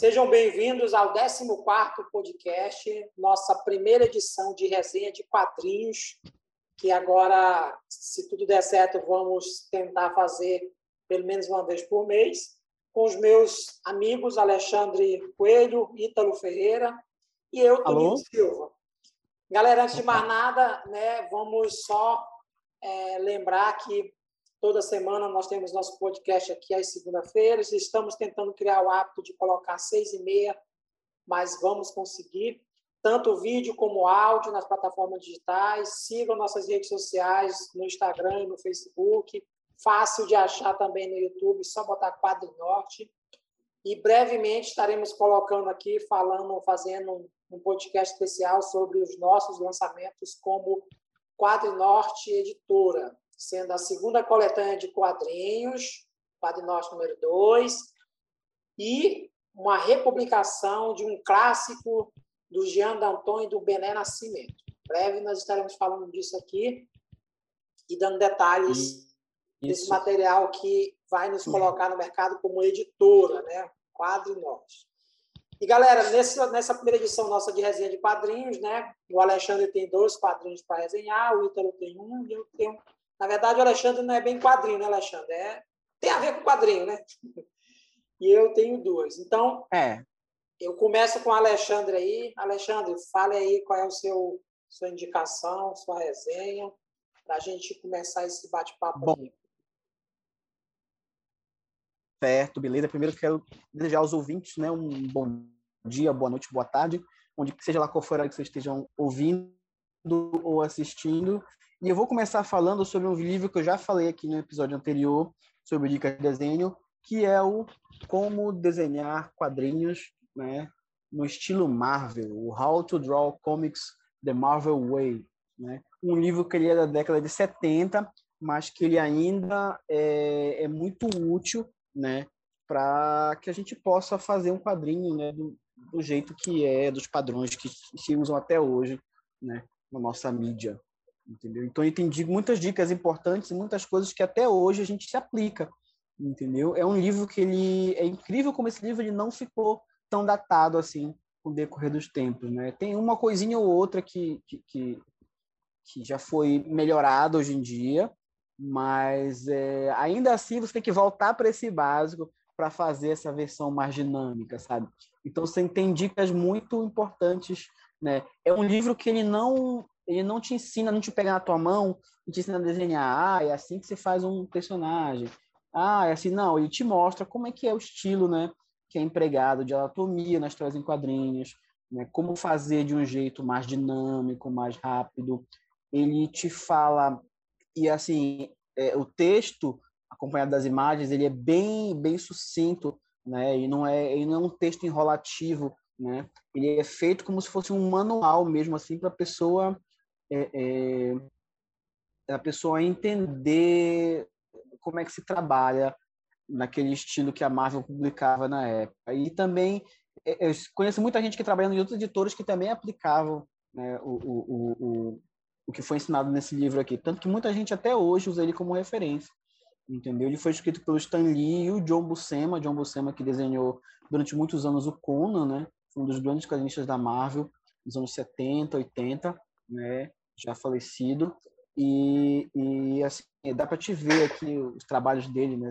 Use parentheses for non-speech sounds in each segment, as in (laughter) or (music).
Sejam bem-vindos ao 14º podcast, nossa primeira edição de resenha de quadrinhos, que agora, se tudo der certo, vamos tentar fazer pelo menos uma vez por mês, com os meus amigos Alexandre Coelho, Ítalo Ferreira e eu, Toninho Silva. Galera, antes de mais nada, né, vamos só é, lembrar que Toda semana nós temos nosso podcast aqui às segunda-feiras. Estamos tentando criar o hábito de colocar seis e meia, mas vamos conseguir. Tanto vídeo como áudio nas plataformas digitais. Sigam nossas redes sociais no Instagram e no Facebook. Fácil de achar também no YouTube, só botar Quadro Norte. E brevemente estaremos colocando aqui, falando, fazendo um podcast especial sobre os nossos lançamentos como Quadro Norte Editora sendo a segunda coletânea de quadrinhos, Quadro Norte número 2, e uma republicação de um clássico do Jean Danton e do Bené Nascimento. Em breve nós estaremos falando disso aqui e dando detalhes Isso. desse material que vai nos colocar no mercado como editora, né? Quadro Norte. E, galera, nessa, nessa primeira edição nossa de resenha de quadrinhos, né? O Alexandre tem dois quadrinhos para resenhar, o Ítalo tem um e eu tenho na verdade, o Alexandre não é bem quadrinho, né, Alexandre? É... Tem a ver com quadrinho, né? E eu tenho duas. Então, é. eu começo com o Alexandre aí. Alexandre, fale aí qual é o seu sua indicação, sua resenha, para a gente começar esse bate-papo Bom, aqui. Certo, beleza. Primeiro quero desejar aos ouvintes né, um bom dia, boa noite, boa tarde, onde seja lá qual for a que vocês estejam ouvindo ou assistindo. E eu vou começar falando sobre um livro que eu já falei aqui no episódio anterior, sobre dicas de desenho, que é o Como Desenhar Quadrinhos né, no estilo Marvel, o How to Draw Comics the Marvel Way. Né? Um livro que ele é da década de 70, mas que ele ainda é, é muito útil né, para que a gente possa fazer um quadrinho né, do, do jeito que é, dos padrões que se usam até hoje né, na nossa mídia entendeu? Então entendi muitas dicas importantes e muitas coisas que até hoje a gente se aplica, entendeu? É um livro que ele é incrível como esse livro ele não ficou tão datado assim com o decorrer dos tempos, né? Tem uma coisinha ou outra que que, que, que já foi melhorada hoje em dia, mas é, ainda assim você tem que voltar para esse básico para fazer essa versão mais dinâmica, sabe? Então você tem dicas muito importantes, né? É um livro que ele não ele não te ensina, não te pega na tua mão e te ensina a desenhar. Ah, é assim que você faz um personagem. Ah, é assim. Não, ele te mostra como é que é o estilo, né? Que é empregado de anatomia nas histórias em quadrinhos, né? Como fazer de um jeito mais dinâmico, mais rápido. Ele te fala e assim, é, o texto acompanhado das imagens, ele é bem bem sucinto, né? E não é, ele não é um texto enrolativo, né? Ele é feito como se fosse um manual mesmo assim para a pessoa é, é, a pessoa entender como é que se trabalha naquele estilo que a Marvel publicava na época. E também é, eu conheço muita gente que trabalha em outros editores que também aplicavam né, o, o, o, o que foi ensinado nesse livro aqui. Tanto que muita gente até hoje usa ele como referência. Entendeu? Ele foi escrito pelo Stan Lee e o John Buscema, John Buscema que desenhou durante muitos anos o Conan, né? um dos grandes quadrinistas da Marvel, nos anos 70, 80, né? Já falecido, e, e assim, dá para te ver aqui os trabalhos dele, né?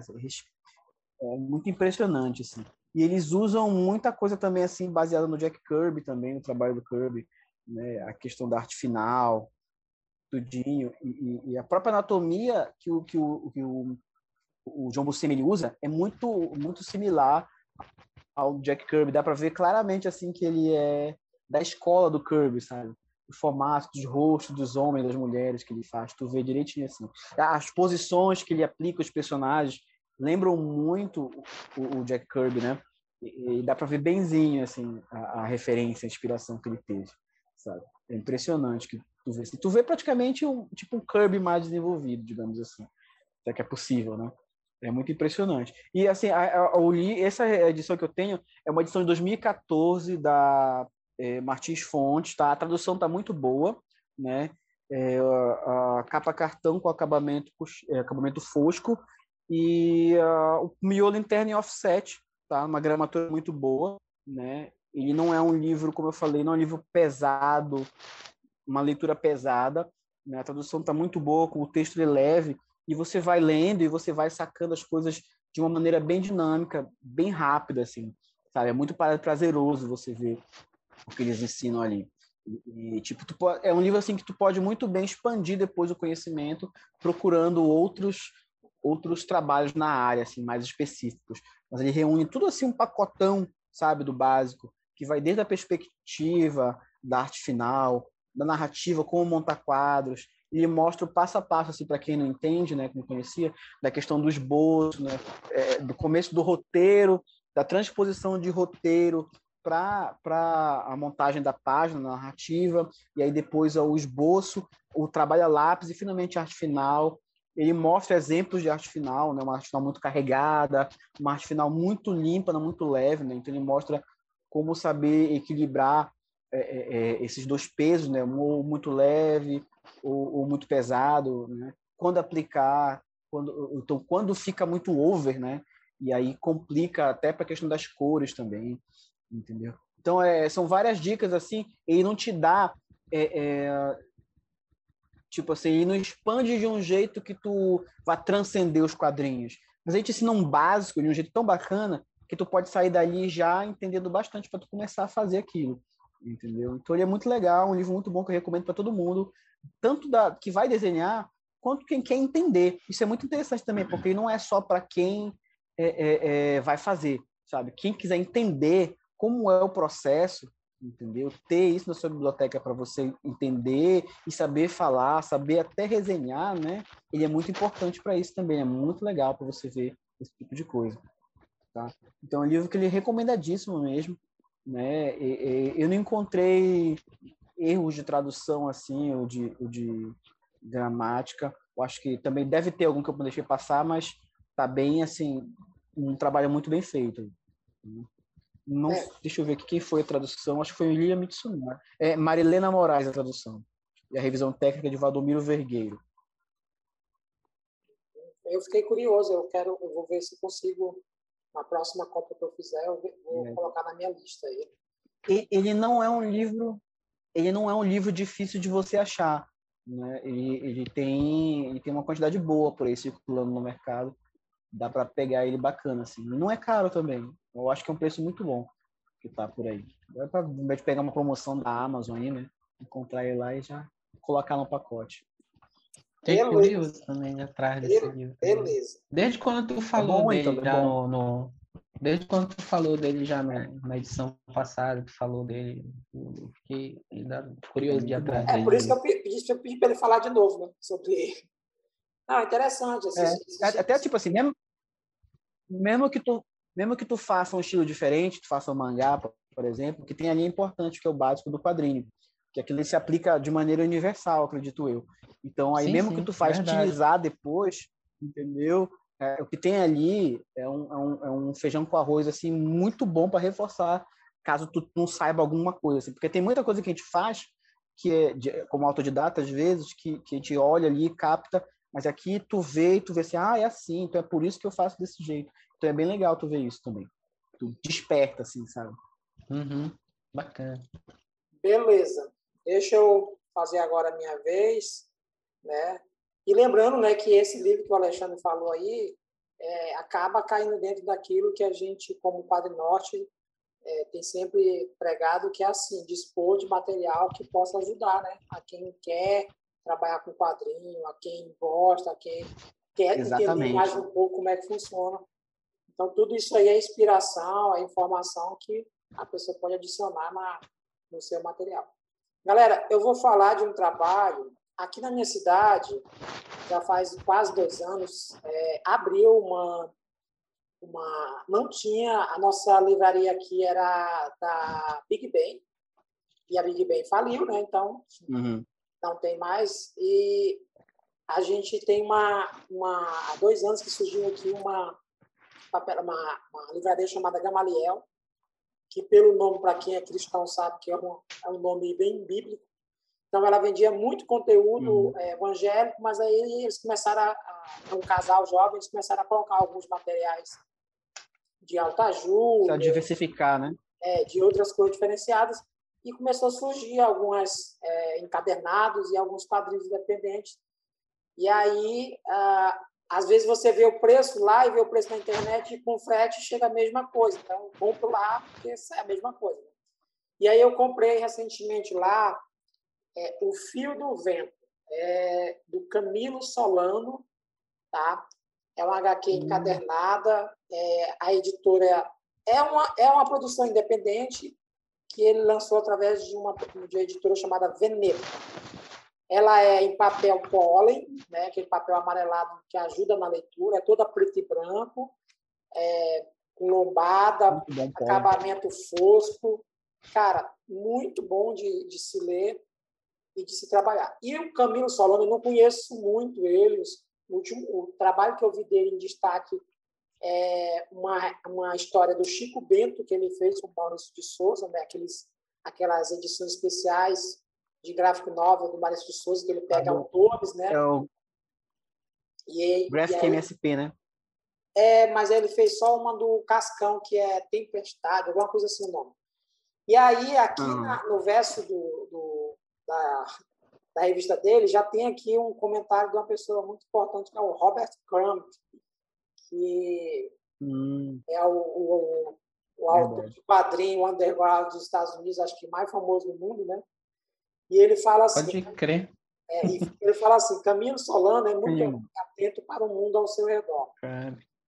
É muito impressionante, assim. E eles usam muita coisa também, assim, baseada no Jack Kirby também, no trabalho do Kirby, né? A questão da arte final, tudinho, e, e a própria anatomia que o, que o, que o, o John Buscemi usa é muito, muito similar ao Jack Kirby. Dá para ver claramente, assim, que ele é da escola do Kirby, sabe? O formato de rosto dos homens das mulheres que ele faz, tu vê direitinho assim. As posições que ele aplica os personagens lembram muito o, o Jack Kirby, né? E, e dá para ver benzinho assim a, a, referência, a inspiração que ele teve, sabe? É impressionante que tu vê. Tu vê praticamente um tipo um Kirby mais desenvolvido, digamos assim. Até que é possível, né? É muito impressionante. E assim, a, a, li, essa edição que eu tenho é uma edição de 2014 da é, Martins Fontes, tá? A tradução tá muito boa, né? É, a, a, capa cartão com acabamento, é, acabamento fosco e o miolo interno em offset, tá? Uma gramatura muito boa, né? Ele não é um livro, como eu falei, não é um livro pesado, uma leitura pesada. Né? A tradução está muito boa, com o texto é leve, e você vai lendo e você vai sacando as coisas de uma maneira bem dinâmica, bem rápida, assim, sabe? É muito prazeroso você ver o que eles ensinam ali. E, tipo, pode, é um livro assim que tu pode muito bem expandir depois o conhecimento, procurando outros outros trabalhos na área, assim, mais específicos. Mas ele reúne tudo assim um pacotão, sabe, do básico, que vai desde a perspectiva da arte final, da narrativa, como montar quadros, e mostra o passo a passo, assim, para quem não entende, né, não conhecia, da questão do esboço, né, é, do começo do roteiro, da transposição de roteiro para a montagem da página narrativa, e aí depois o esboço, o trabalho a lápis e finalmente a arte final. Ele mostra exemplos de arte final, né, uma arte final muito carregada, uma arte final muito limpa, muito leve, né, então ele mostra como saber equilibrar é, é, é esses dois pesos, né, ou muito leve ou, ou muito pesado, né? Quando aplicar, quando, então quando fica muito over, né? E aí complica até para a questão das cores também, entendeu? Então é, são várias dicas assim. Ele não te dá é, é, tipo assim, ele não expande de um jeito que tu vá transcender os quadrinhos. Mas a gente ensina um básico de um jeito tão bacana que tu pode sair dali já entendendo bastante para tu começar a fazer aquilo, entendeu? Então ele é muito legal, um livro muito bom que eu recomendo para todo mundo tanto da que vai desenhar quanto quem quer entender. Isso é muito interessante também, porque não é só para quem é, é, é, vai fazer, sabe? Quem quiser entender como é o processo, entendeu? Ter isso na sua biblioteca para você entender e saber falar, saber até resenhar, né? Ele é muito importante para isso também, é muito legal para você ver esse tipo de coisa, tá? Então é um livro que ele é recomendadíssimo mesmo, né? E, e, eu não encontrei erros de tradução assim ou de, ou de gramática. Eu acho que também deve ter algum que eu deixei passar, mas tá bem assim um trabalho muito bem feito. Não, é. deixa eu ver aqui quem foi a tradução. Acho que foi Lilia Mitsunaga. É Marilena Moraes a tradução. E a revisão técnica de Valdomiro Vergueiro. Eu fiquei curioso. Eu quero, eu vou ver se consigo na próxima compra que eu fizer, eu vou é. colocar na minha lista aí. Ele não é um livro ele não é um livro difícil de você achar. Né? Ele, ele, tem, ele tem uma quantidade boa por aí circulando no mercado. Dá para pegar ele bacana. Assim. Não é caro também. Eu acho que é um preço muito bom que tá por aí. Dá para de pegar uma promoção da Amazon aí, né? Encontrar ele lá e já colocar no pacote. Tem curioso também atrás desse livro. Beleza. Desde quando tu falou é bom, dele então, já no, no, Desde quando tu falou dele já na, na edição passada, tu falou dele, eu fiquei ainda curioso de atrás. É por isso que eu pedi, eu pedi para ele falar de novo, né? Sobre ele. Não, interessante. Assim, é, até tipo assim, mesmo, mesmo que tu mesmo que tu faça um estilo diferente, tu faça um mangá, por exemplo, que tem ali é importante, que é o básico do quadrinho, que aquilo se aplica de maneira universal, acredito eu. Então, aí sim, mesmo sim, que tu faz utilizar depois, entendeu? É, o que tem ali é um, é, um, é um, feijão com arroz assim muito bom para reforçar caso tu não saiba alguma coisa assim, porque tem muita coisa que a gente faz que é de, como autodidata às vezes que, que a gente olha ali capta mas aqui tu vê e tu vê assim ah é assim então é por isso que eu faço desse jeito então é bem legal tu ver isso também tu desperta assim sabe uhum. bacana beleza deixa eu fazer agora a minha vez né e lembrando né, que esse livro que o Alexandre falou aí é, acaba caindo dentro daquilo que a gente, como Padre Norte, é, tem sempre pregado, que é assim, dispor de material que possa ajudar né, a quem quer trabalhar com quadrinho, a quem gosta, a quem quer Exatamente. entender mais um pouco como é que funciona. Então, tudo isso aí é inspiração, é informação que a pessoa pode adicionar na, no seu material. Galera, eu vou falar de um trabalho aqui na minha cidade, já faz quase dois anos, é, abriu uma, uma. Não tinha. A nossa livraria aqui era da Big Ben, e a Big Ben faliu, né? Então, uhum. não tem mais. E a gente tem uma, uma. Há dois anos que surgiu aqui uma, uma, uma livraria chamada Gamaliel, que, pelo nome, para quem é cristão, sabe que é um, é um nome bem bíblico então, ela vendia muito conteúdo uhum. é, evangélico, mas aí eles começaram a, a, um casal jovem, eles começaram a colocar alguns materiais de alta ajuda. Precisa diversificar, né? é, de outras cores diferenciadas, e começou a surgir algumas é, encadernados e alguns quadrinhos independentes. E aí, ah, às vezes você vê o preço lá e vê o preço na internet e com frete chega a mesma coisa. Então, compro lá porque é a mesma coisa. E aí eu comprei recentemente lá é, O Fio do Vento, é, do Camilo Solano, tá? É uma HQ hum. encadernada, é, a editora é uma, é uma produção independente que ele lançou através de uma, de uma editora chamada Veneta. Ela é em papel pólen, né, aquele papel amarelado que ajuda na leitura, é toda preto e branco, é, com lombada, bom, acabamento fosco. Cara, muito bom de, de se ler e de se trabalhar. E o Camilo Solano, eu não conheço muito eles. O, último, o trabalho que eu vi dele em destaque é uma, uma história do Chico Bento, que ele fez com o Maurício de Souza, né? Aqueles, aquelas edições especiais de gráfico novel do Maurício Souza, que ele pega ah, autores, né? É o e, Graphic e aí, MSP, né? É, mas ele fez só uma do Cascão, que é Tempestade, alguma coisa assim o nome. E aí, aqui ah. na, no verso do, do, da, da revista dele, já tem aqui um comentário de uma pessoa muito importante, que é o Robert Crumb, que hum. é o, o, o autor de quadrinho underground dos Estados Unidos, acho que mais famoso do mundo, né? E ele fala assim... Pode crer. É, ele fala assim, Camilo Solano é muito atento para o mundo ao seu redor.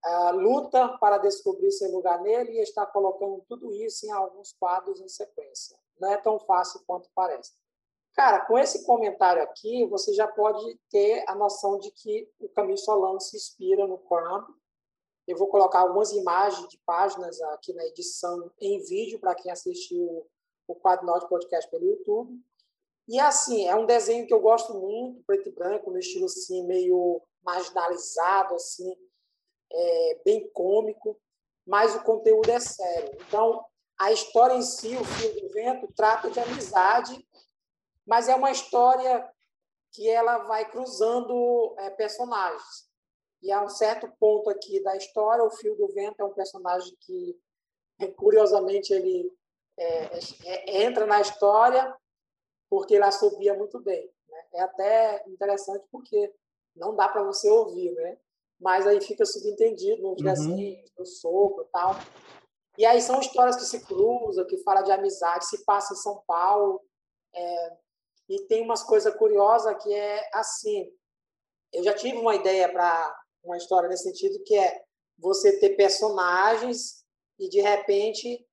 Uh, luta para descobrir seu lugar nele e está colocando tudo isso em alguns quadros em sequência. Não é tão fácil quanto parece. Cara, com esse comentário aqui, você já pode ter a noção de que o Camilo Solano se inspira no Crumb eu vou colocar algumas imagens de páginas aqui na edição em vídeo para quem assistiu o Quadro Norte Podcast pelo YouTube. E assim, é um desenho que eu gosto muito, preto e branco, no estilo assim, meio marginalizado, assim, é, bem cômico, mas o conteúdo é sério. Então, a história em si, o Fio do Vento, trata de amizade, mas é uma história que ela vai cruzando é, personagens. E a um certo ponto aqui da história, o Fio do Vento é um personagem que, curiosamente, ele é, é, entra na história porque ele assobia muito bem. Né? É até interessante porque não dá para você ouvir, né? mas aí fica subentendido nos uhum. desenhos, no sopro e tal. E aí são histórias que se cruzam, que fala de amizade, se passa em São Paulo. É, e tem umas coisas curiosas que é assim. Eu já tive uma ideia para uma história nesse sentido, que é você ter personagens e, de repente,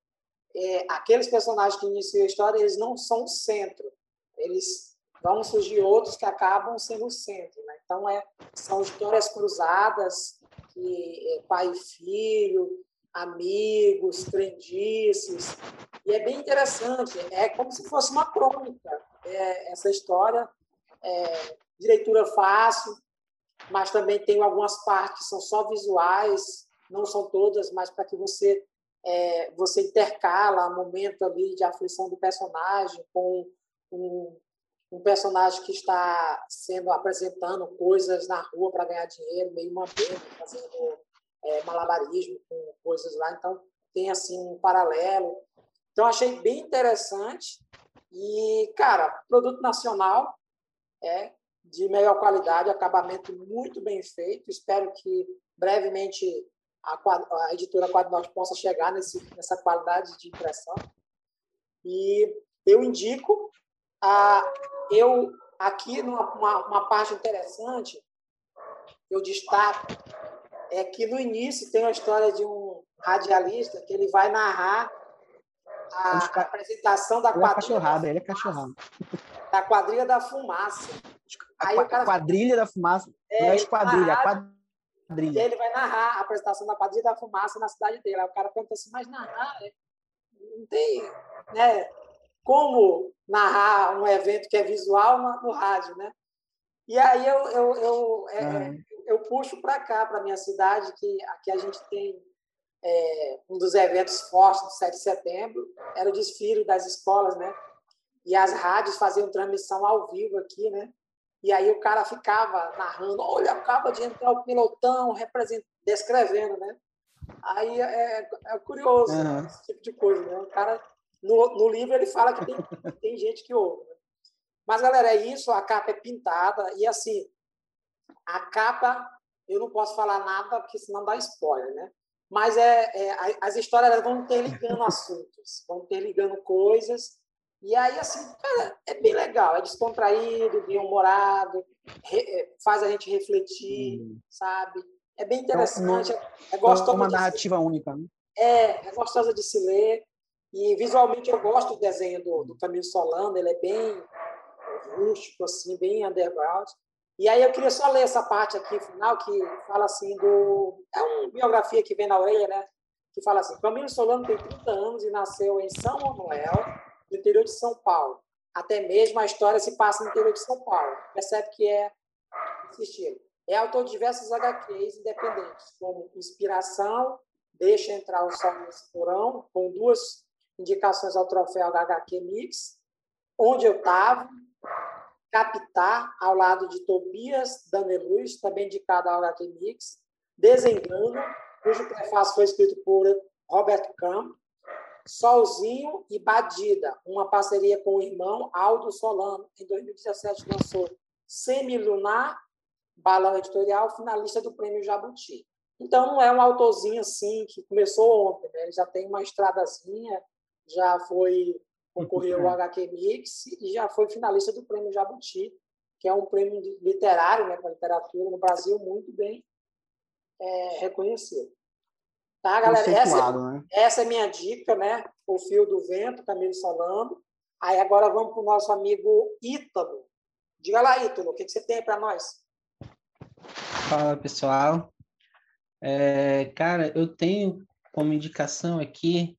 é, aqueles personagens que iniciam a história, eles não são o centro. Eles vão surgir outros que acabam sendo o centro. Né? Então, é, são histórias cruzadas, que, é, pai e filho, amigos, crendices. E é bem interessante. É como se fosse uma crônica. É, essa história é, de leitura fácil, mas também tem algumas partes que são só visuais, não são todas, mas para que você é, você intercala o momento ali de aflição do personagem com um, um personagem que está sendo apresentando coisas na rua para ganhar dinheiro, meio mambembe, fazendo é, malabarismo com coisas lá. Então, tem assim um paralelo. Então, achei bem interessante. E, cara, produto nacional, é, de melhor qualidade, acabamento muito bem feito. Espero que brevemente a, a editora Quadro possa chegar nesse, nessa qualidade de impressão. E eu indico, a, eu aqui numa uma, uma parte interessante, eu destaco é que no início tem a história de um radialista que ele vai narrar a, a apresentação da quadrilha. Ele é cachorrada, ele é cachorrado. Da quadrilha da fumaça. Aí a cara... quadrilha da fumaça. É, não é esquadrilha, a quadrilha. Ele vai narrar a apresentação da quadrilha da fumaça na cidade dele. Aí o cara pergunta assim, mas narrar, é, não tem né, como narrar um evento que é visual no, rádio, né? E aí eu, eu, eu, é, eu puxo para cá, para minha cidade, que aqui a gente tem é, um dos eventos fortes do 7 de setembro, era o desfile das escolas, né? E as rádios faziam transmissão ao vivo aqui, né? E aí o cara ficava narrando, olha, acaba de entrar o pilotão, descrevendo, né? Aí é, é, é curioso uhum. esse tipo de coisa, né? O cara, no, no livro, ele fala que tem, (laughs) tem gente que ouve. Né? Mas, galera, é isso, a capa é pintada, e assim, a capa, eu não posso falar nada, porque senão dá spoiler, né? Mas é, é as histórias vão interligando (laughs) assuntos, vão interligando coisas, e aí, assim, cara, é bem legal, é descontraído, bem humorado, re, faz a gente refletir, hum. sabe? É bem interessante, então, é, é gostoso. uma narrativa se... única, né? É, é gostosa de se ler. E visualmente eu gosto do desenho do, do Camilo Solano, ele é bem rústico, assim, bem underground. E aí eu queria só ler essa parte aqui final que fala assim do é uma biografia que vem na orelha, né? Que fala assim: Camilo Solano tem 30 anos e nasceu em São Manuel, no interior de São Paulo. Até mesmo a história se passa no interior de São Paulo. Percebe que é esse estilo. É autor de diversos HQs independentes, como Inspiração, Deixa Entrar o Sol nesse Porão, com duas indicações ao troféu HQ Mix, Onde Eu Tava, Captar, ao lado de Tobias Daneluz, também indicado ao HQ Mix, Desengano, cujo prefácio foi escrito por Robert Crumb, Solzinho e Badida, uma parceria com o irmão Aldo Solano. Em 2017 lançou Semilunar, Balão Editorial, finalista do Prêmio Jabuti. Então, não é um autorzinho assim que começou ontem, né? ele já tem uma estradazinha, já foi concorreu ao HQ Mix e já foi finalista do Prêmio Jabuti, que é um prêmio literário né, para literatura no Brasil muito bem é, reconhecido. Tá, galera? Essa, né? essa é minha dica, né? O Fio do Vento, Camilo Solano. Aí agora vamos para o nosso amigo Ítalo. Diga lá, Ítalo, o que, que você tem para nós? Fala, pessoal. É, cara, eu tenho como indicação aqui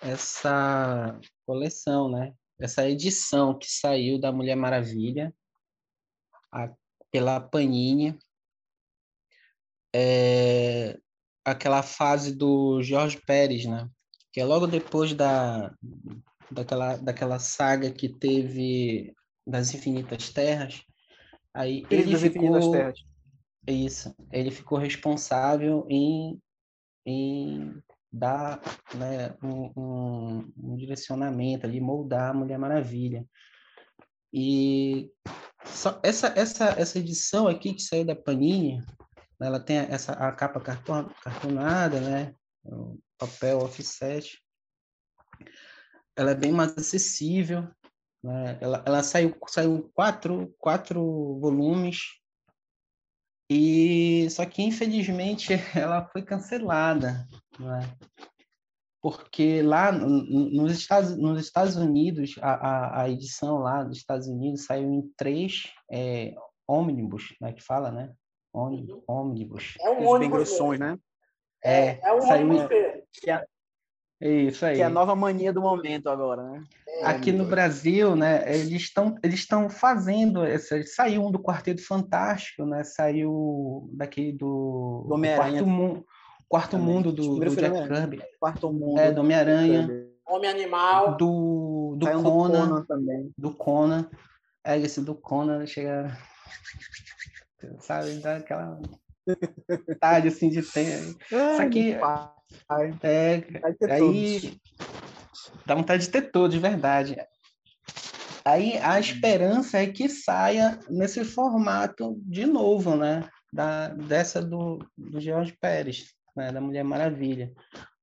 essa coleção, né? Essa edição que saiu da Mulher Maravilha a, pela Panini. É, aquela fase do Jorge Pérez, né? Que é logo depois da, daquela, daquela saga que teve das Infinitas Terras. Aí ele, ele ficou... Terras. Isso. Ele ficou responsável em, em dar né, um, um, um, direcionamento ali, moldar a Mulher Maravilha. E essa, essa, essa edição aqui que saiu da Panini, ela tem essa a capa carton, cartonada, né? O papel offset. Ela é bem mais acessível. Né? Ela, ela saiu, saiu quatro, quatro volumes. E só que infelizmente (laughs) ela foi cancelada, né? porque lá nos Estados, nos Estados Unidos, a, a, a, edição lá dos Estados Unidos saiu em três é, ônibus, né, que fala, né? ônibus. É um ônibus. Bem grossões, né? É, é um ônibus. Que é, isso aí. Que é a nova mania do momento agora, né? É, Aqui no Brasil, né, eles estão eles estão fazendo essa, saiu um do Quarteto Fantástico, né? Saiu daquele do, do Homem-Aranha. Quarto, quarto Mundo do, do Jack Kirby. Quarto Mundo. É, do Homem-Aranha. Homem Animal. Do, do, Conan, do Conan também. Do Conan. É, esse do Conan chega sabe? Dá aquela vontade assim de ter. Só que é, aí dá vontade de ter todo, de verdade. Aí a esperança é que saia nesse formato de novo, né? Da, dessa do, do George Pérez, né? da Mulher Maravilha.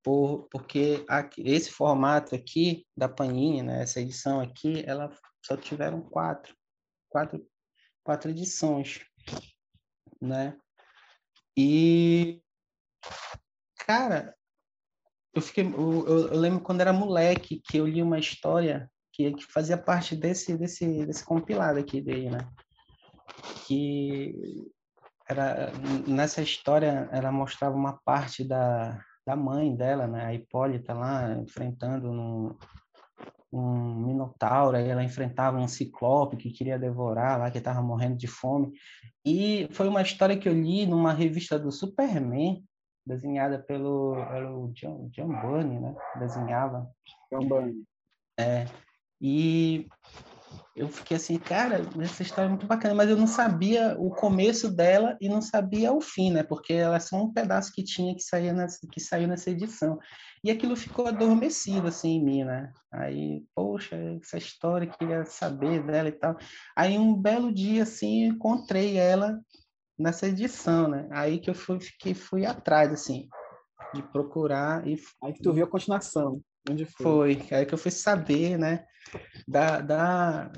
Por, porque aqui, esse formato aqui da Panini, né? essa edição aqui, ela só tiveram quatro, quatro, quatro edições né? E cara, eu fiquei, eu, eu, lembro quando era moleque que eu li uma história que, que fazia parte desse desse desse compilado aqui dele, né? Que era nessa história ela mostrava uma parte da da mãe dela, né? A Hipólita lá enfrentando no, um minotauro, aí ela enfrentava um ciclope que queria devorar lá, que estava morrendo de fome. E foi uma história que eu li numa revista do Superman, desenhada pelo, pelo John, John Burney, né? Desenhava. John Burney. É. E eu fiquei assim, cara, essa história é muito bacana, mas eu não sabia o começo dela e não sabia o fim, né? Porque ela é só um pedaço que tinha que sair nessa, que saiu nessa edição. E aquilo ficou adormecido assim em mim, né? Aí, poxa, essa história queria saber dela e tal. Aí um belo dia assim, encontrei ela nessa edição, né? Aí que eu fui, fiquei, fui atrás assim de procurar e aí que tu viu a continuação. Onde foi? Foi, aí que eu fui saber, né, da, da,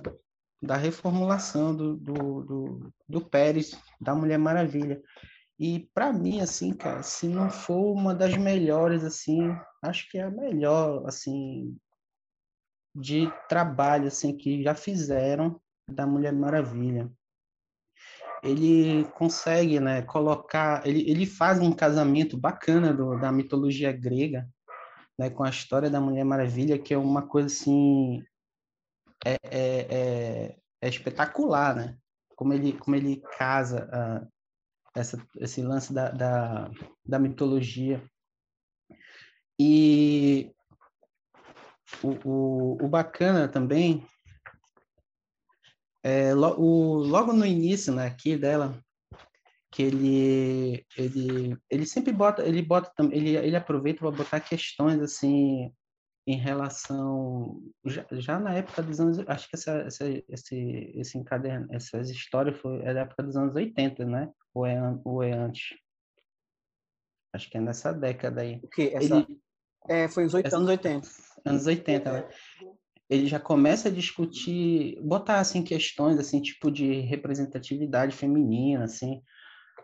da reformulação do, do, do, do Pérez, da Mulher Maravilha. E para mim, assim, cara, se não for uma das melhores, assim, acho que é a melhor, assim, de trabalho, assim, que já fizeram da Mulher Maravilha. Ele consegue, né, colocar, ele, ele faz um casamento bacana do, da mitologia grega, né, com a história da Mulher Maravilha, que é uma coisa assim é, é, é, é espetacular, né? Como ele como ele casa uh, essa, esse lance da, da, da mitologia e o, o, o bacana também é, lo, o, logo no início né, aqui dela que ele ele ele sempre bota ele bota ele ele aproveita para botar questões assim em relação já, já, na época dos anos acho que essa, essa esse esse encaderno essas histórias foi é da época dos anos 80 né? Ou é ou é antes? Acho que é nessa década aí. O que essa ele, é foi os essa, anos 80 anos 80 né? ele já começa a discutir botar assim questões assim tipo de representatividade feminina assim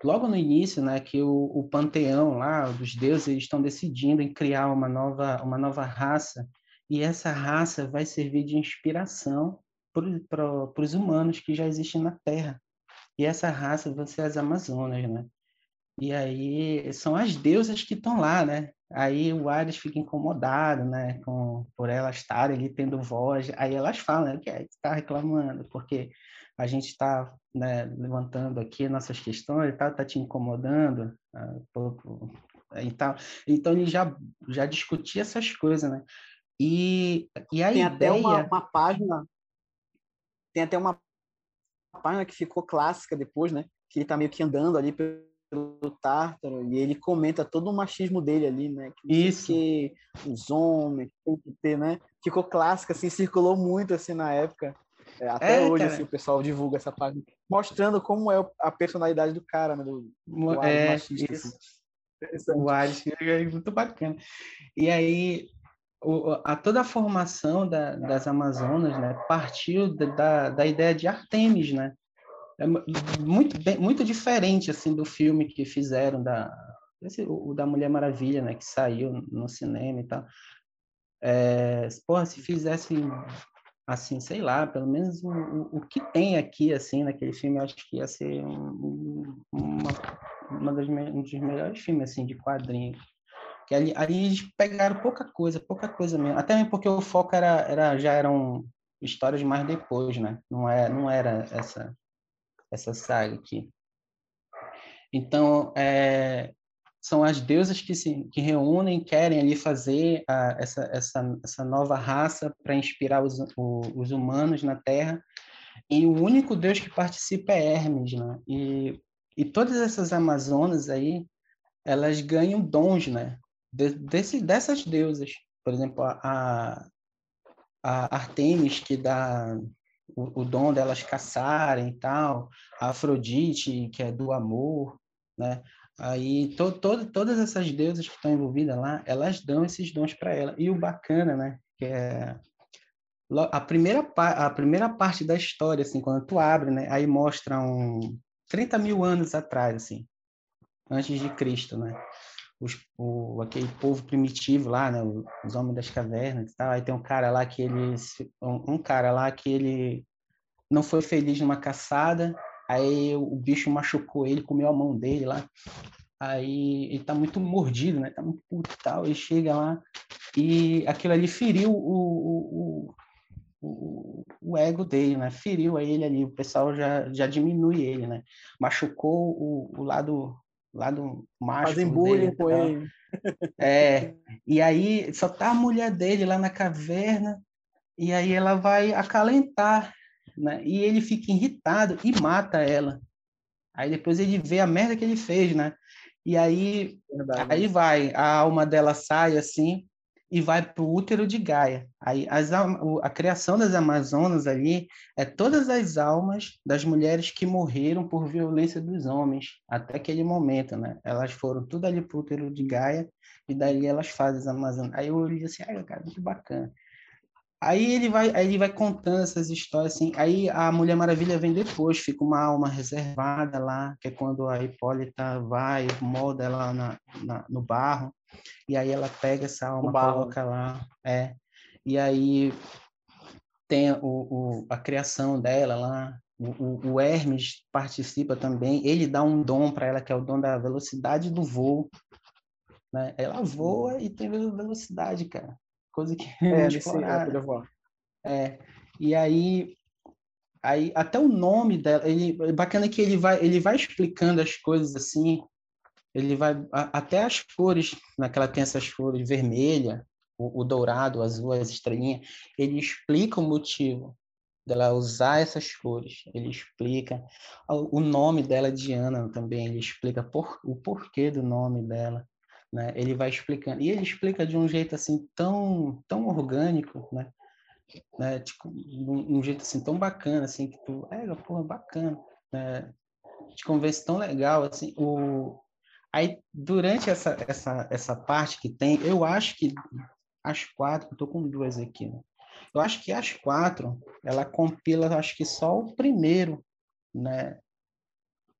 logo no início, né, que o, o panteão lá dos deuses eles estão decidindo em criar uma nova uma nova raça e essa raça vai servir de inspiração para os humanos que já existem na Terra. E essa raça vão ser as Amazonas, né? E aí são as deusas que estão lá, né? Aí o Ares fica incomodado, né, com por elas estarem ali tendo voz. Aí elas falam, né, que está reclamando porque a gente está né, levantando aqui nossas questões e tal, está te incomodando uh, um pouco e tal. Então ele já já discutia essas coisas, né? E, e a tem ideia... até uma, uma página tem até uma página que ficou clássica depois, né? Que ele está meio que andando ali pelo Tártaro e ele comenta todo o machismo dele ali, né? Que Isso. Que os homens tem que ter, né? Ficou clássica, assim, circulou muito assim na época. É, até é, hoje assim, o pessoal divulga essa página, mostrando como é a personalidade do cara, né? Do, do é, machista. Assim. O Ares é muito bacana. E aí, o, a, toda a formação da, das Amazonas né, partiu da, da ideia de Artemis, né? É muito, bem, muito diferente assim do filme que fizeram da esse, o, da Mulher Maravilha, né, que saiu no cinema e tal. É, porra, se fizessem assim, sei lá, pelo menos o, o, que tem aqui, assim, naquele filme, acho que ia ser um, uma, uma das, um dos melhores filmes, assim, de quadrinhos. Que ali, ali eles pegaram pouca coisa, pouca coisa mesmo. Até porque o foco era, era já eram histórias mais depois, né? Não, é, não era essa, essa saga aqui. Então, é, são as deusas que se que reúnem, querem ali fazer a, essa, essa, essa nova raça para inspirar os, o, os humanos na Terra. E o único deus que participa é Hermes, né? E, e todas essas amazonas aí, elas ganham dons, né? De, desse, dessas deusas. Por exemplo, a, a Artemis, que dá o, o dom delas caçarem e tal, a Afrodite, que é do amor, né? Aí to, to, todas essas deusas que estão envolvidas lá, elas dão esses dons para ela. E o bacana, né, que é a primeira, a primeira parte da história, assim, quando tu abre, né, aí mostra um 30 mil anos atrás, assim, antes de Cristo, né? Os, o, aquele povo primitivo lá, né, os homens das cavernas e tal. Aí tem um cara lá que ele, um, um cara lá que ele não foi feliz numa caçada, Aí o bicho machucou ele, comeu a mão dele lá. Aí ele tá muito mordido, né? Tá muito puto tal. Ele chega lá e aquilo ali feriu o, o, o, o ego dele, né? Feriu ele ali. O pessoal já, já diminui ele, né? Machucou o, o lado lado macho Fazem bullying com ele. É, (laughs) e aí só tá a mulher dele lá na caverna, e aí ela vai acalentar né? E ele fica irritado e mata ela. Aí depois ele vê a merda que ele fez, né? E aí, aí vai, a alma dela sai assim e vai para o útero de Gaia. Aí as, a criação das Amazonas ali é todas as almas das mulheres que morreram por violência dos homens até aquele momento, né? Elas foram tudo ali para o útero de Gaia e daí elas fazem as Amazonas. Aí eu olhei assim, ai, cara, muito bacana. Aí ele vai, aí ele vai contando essas histórias assim. Aí a Mulher Maravilha vem depois, fica uma alma reservada lá, que é quando a Hipólita vai, molda ela na, na no barro, e aí ela pega essa alma, coloca lá, é. E aí tem o, o a criação dela lá. O, o, Hermes participa também. Ele dá um dom para ela que é o dom da velocidade do voo. Né? Ela voa e tem velocidade, cara coisa que (laughs) é, explorar. É, e aí, aí até o nome dela, ele é bacana que ele vai ele vai explicando as coisas assim, ele vai até as cores, naquela tem essas cores vermelha, o, o dourado, o azul, as estrelinhas, ele explica o motivo dela usar essas cores, ele explica o nome dela Diana também, ele explica por, o porquê do nome dela né? Ele vai explicando e ele explica de um jeito assim tão tão orgânico, né? né? Tipo, um, um jeito assim tão bacana assim que tu, é, porra, bacana, né? Te convence tão legal assim, o aí durante essa essa essa parte que tem, eu acho que as quatro, eu tô com duas aqui, né? Eu acho que as quatro, ela compila, acho que só o primeiro, né?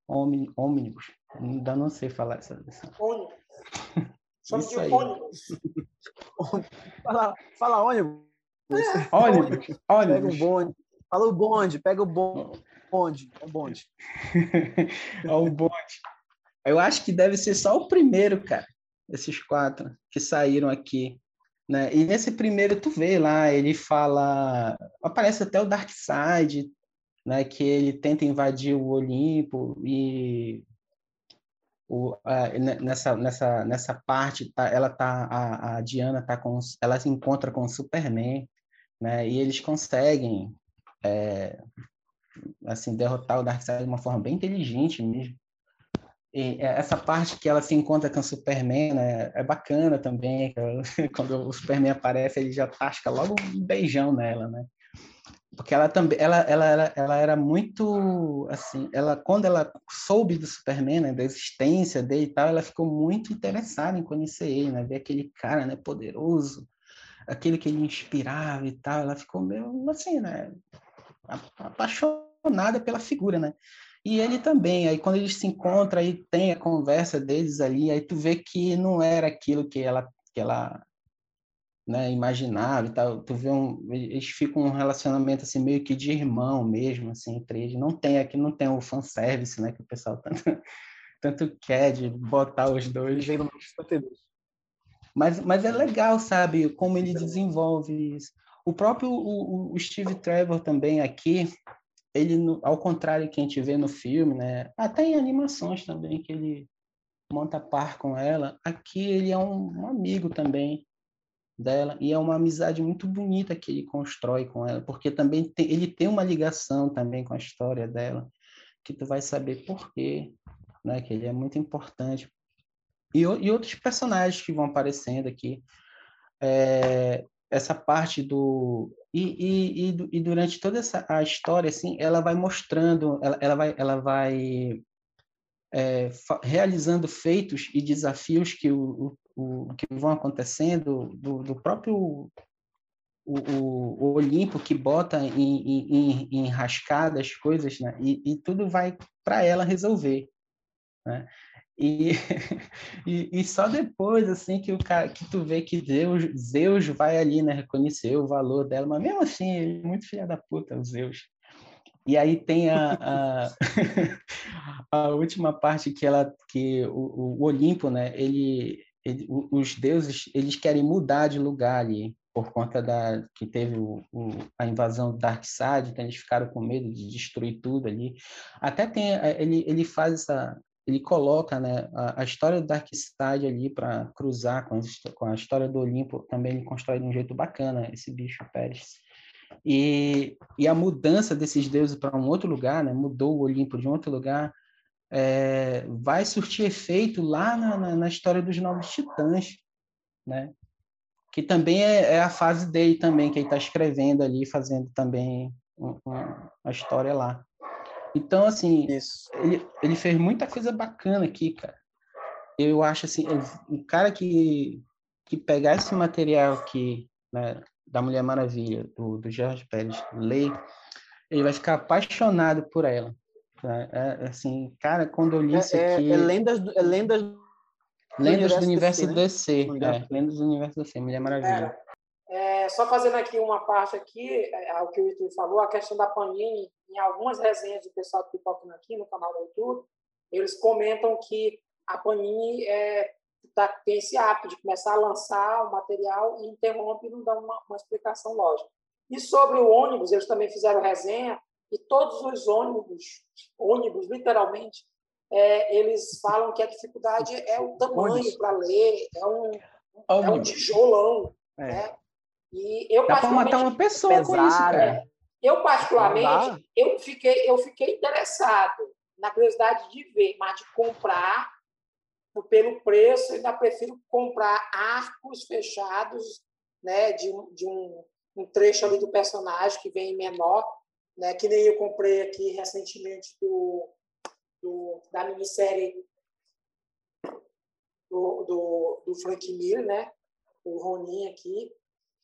Ônibus. Ainda não sei falar essa. essa. Chama de ônibus. fala, fala ônibus. É. Ônibus. ônibus. Pega o bonde. Fala o bonde, pega o bonde. Bonde, é o bonde. (laughs) o bonde. Eu acho que deve ser só o primeiro, cara. Esses quatro que saíram aqui. Né? E nesse primeiro, tu vê lá, ele fala. Aparece até o Dark Side, né? Que ele tenta invadir o Olimpo e o, nessa, nessa, nessa parte, tá, ela tá, a, a Diana tá com, ela se encontra com o Superman, né? E eles conseguem, é, assim, derrotar o Darkseid de uma forma bem inteligente mesmo. E é, essa parte que ela se encontra com o Superman, né, é bacana também. (laughs) Quando o Superman aparece, ele já tasca logo um beijão nela, né? Porque ela também ela, ela, ela, ela era muito assim ela quando ela soube do Superman né, da existência dele e tal ela ficou muito interessada em conhecer ele né ver aquele cara né poderoso aquele que ele inspirava e tal. Ela ficou meio assim né apaixonada pela figura né. E ele também aí quando eles se encontram aí tem a conversa deles ali aí tu vê que não era aquilo que ela que ela né, imaginável e tal, tu vê um, eles ficam um relacionamento assim meio que de irmão mesmo, assim, entre eles. Não tem aqui, não tem o fanservice, né, que o pessoal tanto, (laughs) tanto quer de botar os dois. Mas, mas é legal, sabe, como ele desenvolve isso. O próprio o, o Steve Trevor também aqui, ele, ao contrário que a gente vê no filme, né, até em animações também, que ele monta par com ela, aqui ele é um, um amigo também, dela e é uma amizade muito bonita que ele constrói com ela, porque também tem, ele tem uma ligação também com a história dela, que tu vai saber por quê, né? Que ele é muito importante. E, e outros personagens que vão aparecendo aqui. É, essa parte do e, e, e, durante toda essa a história assim ela vai mostrando ela, ela vai ela vai é, realizando feitos e desafios que o, o, que vão acontecendo do, do próprio o, o, Olimpo que bota em, em, em rascada as coisas, né? E, e tudo vai para ela resolver, né? E, (laughs) e, e, só depois assim que o cara que tu vê que Deus Zeus vai ali né reconhecer o valor dela mas mesmo assim ele é muito filha da puta o Zeus e aí tem a, a, (laughs) a última parte que ela que o, o Olimpo né ele ele, os deuses eles querem mudar de lugar ali por conta da que teve o, o, a invasão do Darkseid, então eles ficaram com medo de destruir tudo ali. Até tem é, ele ele faz essa ele coloca né, a, a história do Darkseid ali para cruzar com, com, a história do Olimpo, também ele constrói de um jeito bacana esse bicho Pérez. E, e a mudança desses deuses para um outro lugar, né? Mudou o Olimpo de um outro lugar, é, vai surtir efeito lá na, na, na, história dos Novos Titãs, né? Que também é, é a fase dele também, que ele está escrevendo ali, fazendo também uma, uma história lá. Então, assim, ele, ele fez muita coisa bacana aqui, cara. Eu acho assim, um cara que, que pegar esse material aqui, né, da Mulher Maravilha, do, do Jorge Pérez, ler, ele vai ficar apaixonado por ela. Né? É, assim, cara, quando eu li é, isso é, aqui... É, lendas, do, é lendas do Lendas do Universo DC, DC né? é, Lendas do Universo DC, Mulher Maravilha. É, só fazendo aqui uma parte aqui, ao que o Ito falou, a questão da Panini, em algumas resenhas do pessoal do Pipocando aqui no canal do YouTube, eles comentam que a Panini é, tá, tem esse hábito de começar a lançar o material e interrompe e não dá uma, uma explicação lógica. E sobre o ônibus, eles também fizeram resenha, e todos os ônibus, ônibus literalmente, é, eles falam que a dificuldade é o tamanho para ler, é um, é um tijolão. É. Né? E eu, Dá para matar uma pessoa pesada. com isso, cara. Eu, particularmente, eu fiquei, eu fiquei interessado na curiosidade de ver, mas de comprar pelo preço, eu ainda prefiro comprar arcos fechados né, de, de um, um trecho ali do personagem que vem menor, né, que nem eu comprei aqui recentemente do, do da minissérie do, do, do Frank Miller, né, o Ronin aqui,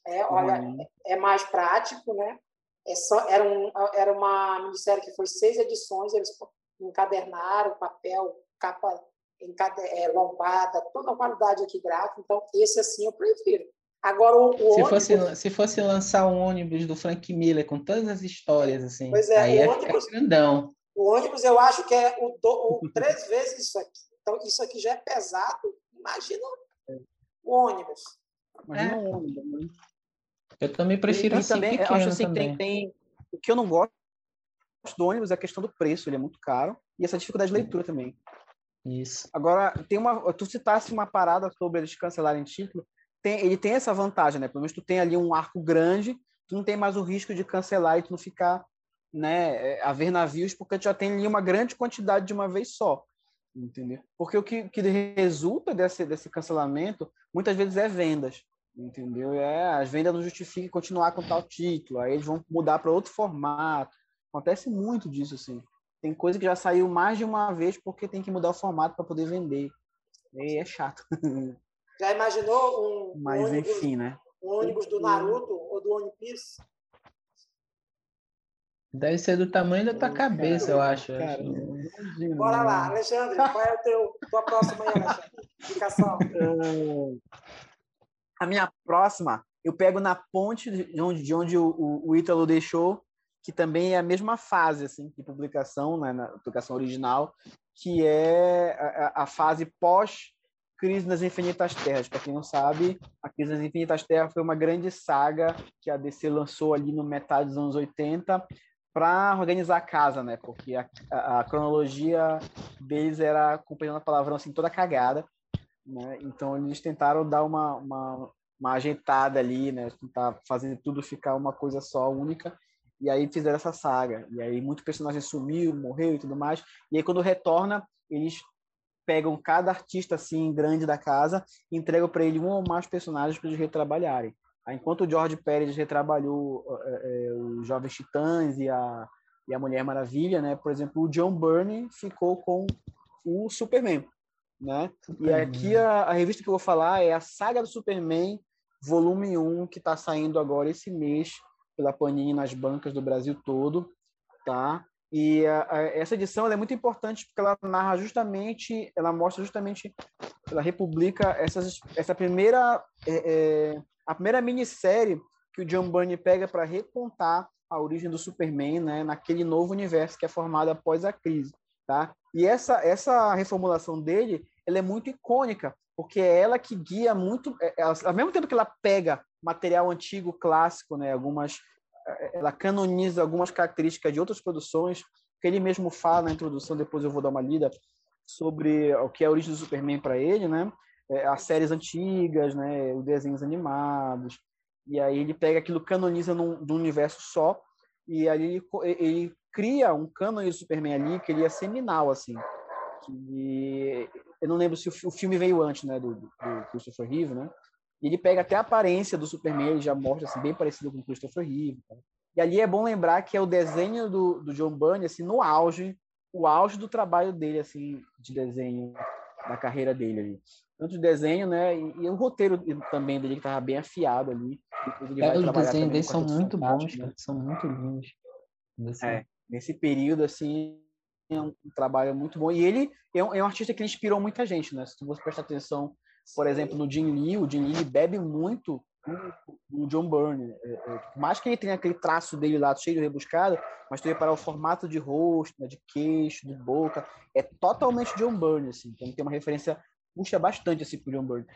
é, olha, uhum. é mais prático, né? É só, era, um, era uma minissérie que foi seis edições, eles encadernaram papel, capa encade, é, lombada, toda a qualidade aqui gráfica, então esse assim eu prefiro. Agora o, o se, ônibus... fosse, se fosse lançar um ônibus do Frank Miller com todas as histórias assim, pois é, aí o ônibus, grandão. O ônibus eu acho que é o, do, o (laughs) três vezes isso aqui. Então isso aqui já é pesado. Imagina o ônibus. Imagina é. o ônibus. Né? Eu também prefiro e, assim, também, pequeno acho assim, também. Tem, tem, o que eu não gosto do ônibus é a questão do preço, ele é muito caro, e essa dificuldade de leitura também. Isso. Agora, tem uma, tu citasse uma parada sobre eles cancelarem título, tem, ele tem essa vantagem, né? Pelo menos tu tem ali um arco grande, tu não tem mais o risco de cancelar e tu não ficar, né, é, a ver navios, porque tu já tem ali uma grande quantidade de uma vez só, entendeu? Porque o que, que resulta desse, desse cancelamento, muitas vezes é vendas entendeu? É, as vendas não justificam continuar com tal título, aí eles vão mudar para outro formato. Acontece muito disso, assim. Tem coisa que já saiu mais de uma vez porque tem que mudar o formato para poder vender. E é chato. (laughs) Já imaginou um, Mas, ônibus, enfim, né? um ônibus do Naruto ou do One Piece? Deve ser do tamanho da tua cabeça, cara, eu acho. Cara, Bora lá, Alexandre, qual é a teu, tua próxima aí, Alexandre? Indicação. A minha próxima, eu pego na ponte de onde, de onde o, o, o Ítalo deixou, que também é a mesma fase assim, de publicação, né, na publicação original, que é a, a fase pós Crise nas Infinitas Terras. Para quem não sabe, a Crise nas Infinitas Terras foi uma grande saga que a DC lançou ali no metade dos anos 80 para organizar a casa, né? Porque a, a, a, cronologia deles era, com a palavrão assim, toda cagada. Né? Então eles tentaram dar uma, uma, uma ajeitada ali, né? Tentar fazer tudo ficar uma coisa só, única. E aí fizeram essa saga. E aí muito personagem sumiu, morreu e tudo mais. E aí quando retorna, eles pegam cada artista assim grande da casa e entregam para ele um ou mais personagens para eles retrabalharem. Enquanto o George Pérez retrabalhou é, é, os Jovens Titãs e a, e a Mulher Maravilha, né? Por exemplo, o John Byrne ficou com o Superman né? E aqui a, a, revista que eu vou falar é a Saga do Superman, volume 1, que está saindo agora esse mês pela Panini nas bancas do Brasil todo, tá? E a, a, essa edição é muito importante porque ela narra justamente, ela mostra justamente, ela republica essas, essa primeira, é, é, a primeira minissérie que o John Byrne pega para recontar a origem do Superman, né, naquele novo universo que é formado após a crise. Tá? E essa, essa reformulação dele ela é muito icônica, porque é ela que guia muito, é, ela, ao mesmo tempo que ela pega material antigo, clássico, né, algumas, é, ela canoniza algumas características de outras produções, que ele mesmo fala na introdução, depois eu vou dar uma lida, sobre o que é a origem do Superman para ele, né? É, as séries antigas, né? Os desenhos animados. E aí ele pega aquilo, canoniza num, num universo só, e aí ele, ele cria um cânone de Superman ali que ele é seminal, assim. Que, eu não lembro se o, o filme veio antes, né, do, do Christopher Reeve, né? E ele pega até a aparência do Superman, ele já mostra assim, bem parecido com o Christopher Reeve. Tá? E ali é bom lembrar que é o desenho do, do John Byrne, assim, no auge, o auge do trabalho dele, assim, de desenho, da carreira dele ali. Tanto o desenho, né, e, e o roteiro também dele, que estava bem afiado ali. Os desenhos dele são muito bons, né? são muito lindos. É, nesse período, assim, é um trabalho muito bom. E ele é um, é um, artista que inspirou muita gente, né? Se você prestar atenção, por exemplo, no Jim Lee, o Jim Lee bebe muito do John Byrne. É, é, por mais que ele tenha aquele traço dele lá cheio de rebuscado, mas tu reparar o formato de rosto, né, de queixo, de boca, é totalmente John Byrne, assim. Então tem uma referência, puxa bastante assim pro John Byrne.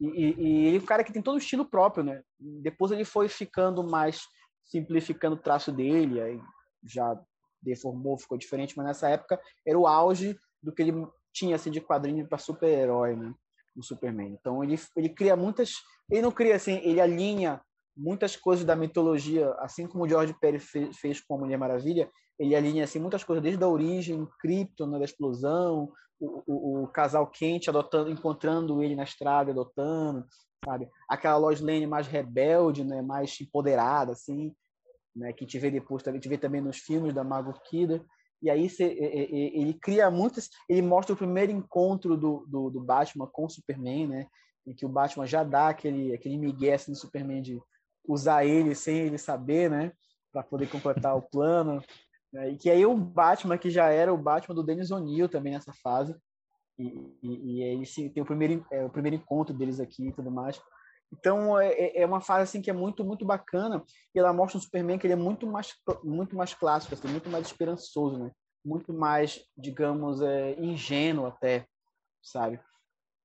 E, e, e, ele é um cara que tem todo o estilo próprio, né? Depois ele foi ficando mais simplificando o traço dele, aí já deformou, ficou diferente, mas nessa época era o auge do que ele tinha assim de quadrinho para super-herói, né? No Superman. Então ele ele cria muitas, ele não cria assim, ele alinha muitas coisas da mitologia, assim como o George Pérez fez, fez com a Mulher Maravilha, ele alinha assim muitas coisas desde a origem, Krypton, né, da explosão, o, o, o, casal quente adotando, encontrando ele na estrada, adotando, sabe? Aquela Lois Lane mais rebelde, né, mais empoderada assim né, que gente vê depois, a gente vê também nos filmes da Margot Kidder. E aí cê, ele cria muitas, ele mostra o primeiro encontro do, do, do, Batman com o Superman, né, em que o Batman já dá aquele aquele migué assim, no Superman de usar ele sem ele saber, né, para poder completar o (laughs) plano. Né, e que aí o Batman que já era o Batman do Dennis O'Neill também nessa fase. E, e, e aí tem o primeiro é, o primeiro encontro deles aqui e tudo mais. Então é, é, é uma fase assim que é muito muito bacana e ela mostra um Superman que ele é muito mais muito mais clássico, assim, muito mais esperançoso, né? Muito mais, digamos, é, ingênuo até, sabe?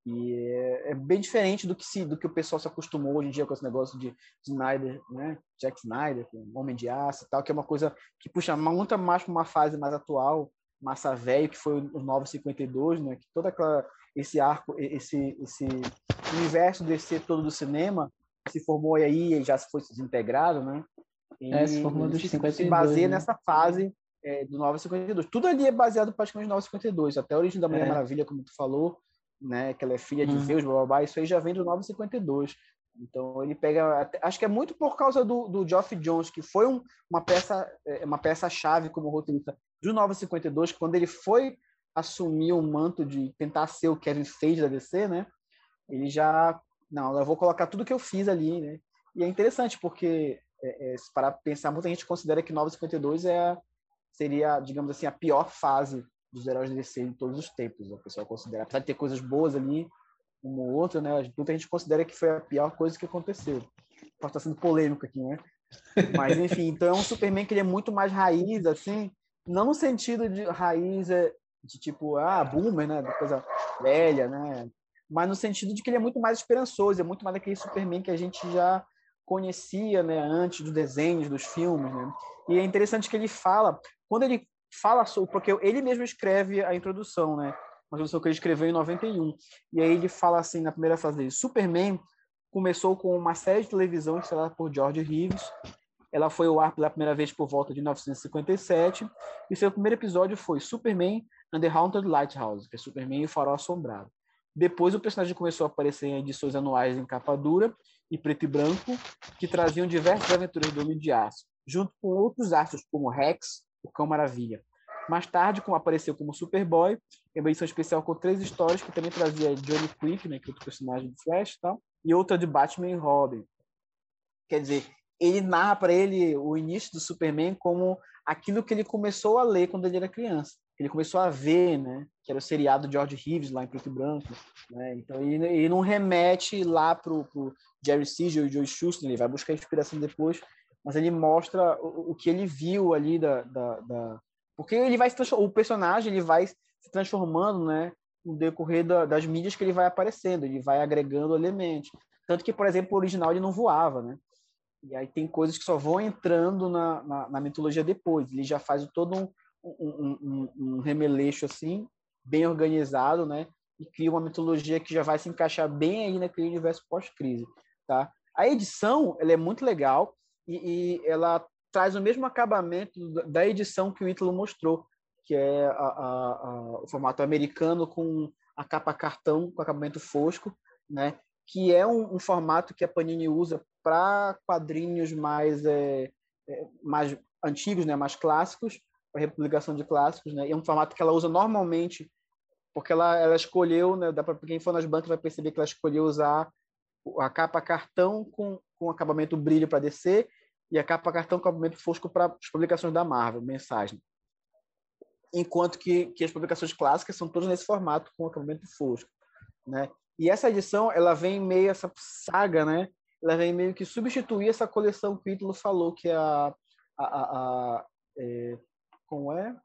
E é, é, bem diferente do que se do que o pessoal se acostumou hoje em dia com esse negócio de Snyder, né? Jack Snyder, Homem de Aço tal, que é uma coisa que puxa muito mais para uma fase mais atual, massa velho, que foi o 952, né? Que toda aquela esse arco, esse esse universo DC todo do cinema se formou aí e já foi desintegrado, né? E, é, se formou dos 52, se baseia né? nessa fase é, do 952. Tudo ali é baseado praticamente no 952, até a origem da Mulher é. Maravilha, como tu falou, né? Que ela é filha de hum. Zeus, blá, blá, blá, isso aí já vem do 952. Então ele pega, acho que é muito por causa do, do Geoff Jones, que foi um, uma peça, é, uma peça chave como roteirista do 952, quando ele foi assumir o manto de tentar ser o Kevin Feige da DC, né? Ele já, não, eu vou colocar tudo que eu fiz ali, né? E é interessante porque é, é, para pensar, muita gente considera que 952 é seria, digamos assim, a pior fase dos heróis da DC de todos os tempos. O pessoal considera, apesar de ter coisas boas ali, uma ou outra, né? Muita gente considera que foi a pior coisa que aconteceu. Pode estar sendo polêmico aqui, né? Mas enfim, então é um Superman que ele é muito mais raiz, assim, não no sentido de raiz é, de tipo, ah, boomer, né? De coisa velha, né? Mas no sentido de que ele é muito mais esperançoso, é muito mais aquele Superman que a gente já conhecia, né? Antes dos desenhos, dos filmes, né? E é interessante que ele fala, quando ele fala sobre, porque ele mesmo escreve a introdução, né? Uma introdução que ele escreveu em 91. E aí ele fala assim na primeira frase dele: Superman começou com uma série de televisão estrelada por George Reeves ela foi ao ar pela primeira vez por volta de 1957 e seu primeiro episódio foi Superman and the Haunted Lighthouse, que é Superman e o Farol Assombrado. Depois o personagem começou a aparecer em edições anuais em capa dura e preto e branco, que traziam diversas aventuras do Homem de Aço, junto com outros astros como Rex, o Cão Maravilha. Mais tarde, como apareceu como Superboy, em uma edição especial com três histórias que também trazia Johnny Quick, né, que é outro personagem do Flash, tal, e outra de Batman e Robin. Quer dizer, ele narra para ele o início do Superman como aquilo que ele começou a ler quando ele era criança. Ele começou a ver, né? Que era o seriado de George Reeves lá em preto e branco. Né? Então ele, ele não remete lá pro, pro Jerry Siegel e Joe Shuster, ele vai buscar inspiração depois, mas ele mostra o, o que ele viu ali da, da, da... porque ele vai o personagem ele vai se transformando, né? No decorrer da, das mídias que ele vai aparecendo, ele vai agregando elementos. Tanto que, por exemplo, o original ele não voava, né? E aí tem coisas que só vão entrando na, na, na mitologia depois. Ele já faz todo um, um, um, um, remeleixo assim, bem organizado, né? E cria uma mitologia que já vai se encaixar bem aí naquele universo pós-crise, tá? A edição ela é muito legal e, e ela traz o mesmo acabamento da edição que o Ítalo mostrou, que é a, a, a, o formato americano com a capa cartão com acabamento fosco, né? que é um, um formato que a Panini usa para quadrinhos mais, é, é, mais antigos, né? mais clássicos, para republicação de clássicos. Né? E é um formato que ela usa normalmente, porque ela, ela escolheu, né? dá para quem for nas bancas vai perceber que ela escolheu usar a capa cartão com, com acabamento brilho para descer e a capa cartão com acabamento fosco para as publicações da Marvel, mensagem. Enquanto que, que as publicações clássicas são todas nesse formato com acabamento fosco, né? E essa edição, ela vem meio essa saga, né? Ela vem meio que substituir essa coleção que o Ítalo falou, que é a, a, a, a é, como é?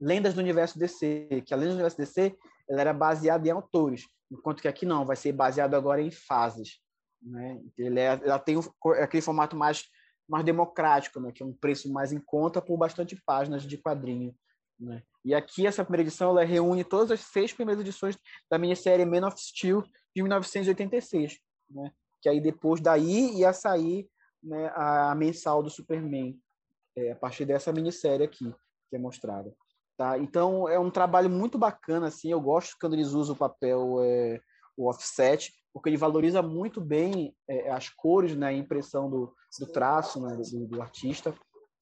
Lendas do Universo DC, que a Lendas do Universo DC ela era baseada em autores, enquanto que aqui não, vai ser baseado agora em fases. Né? Ele é, ela tem aquele formato mais, mais democrático, né? que é um preço mais em conta por bastante páginas de quadrinho. Né? E aqui, essa primeira edição, ela reúne todas as seis primeiras edições da minissérie Man of Steel de 1986, né? que aí depois daí ia sair né, a, mensal do Superman, é, a partir dessa minissérie aqui, que é mostrada. Tá? Então, é um trabalho muito bacana, assim, eu gosto quando eles usam o papel, é, o offset, porque ele valoriza muito bem é, as cores, né, a impressão do, do traço né, do, do artista.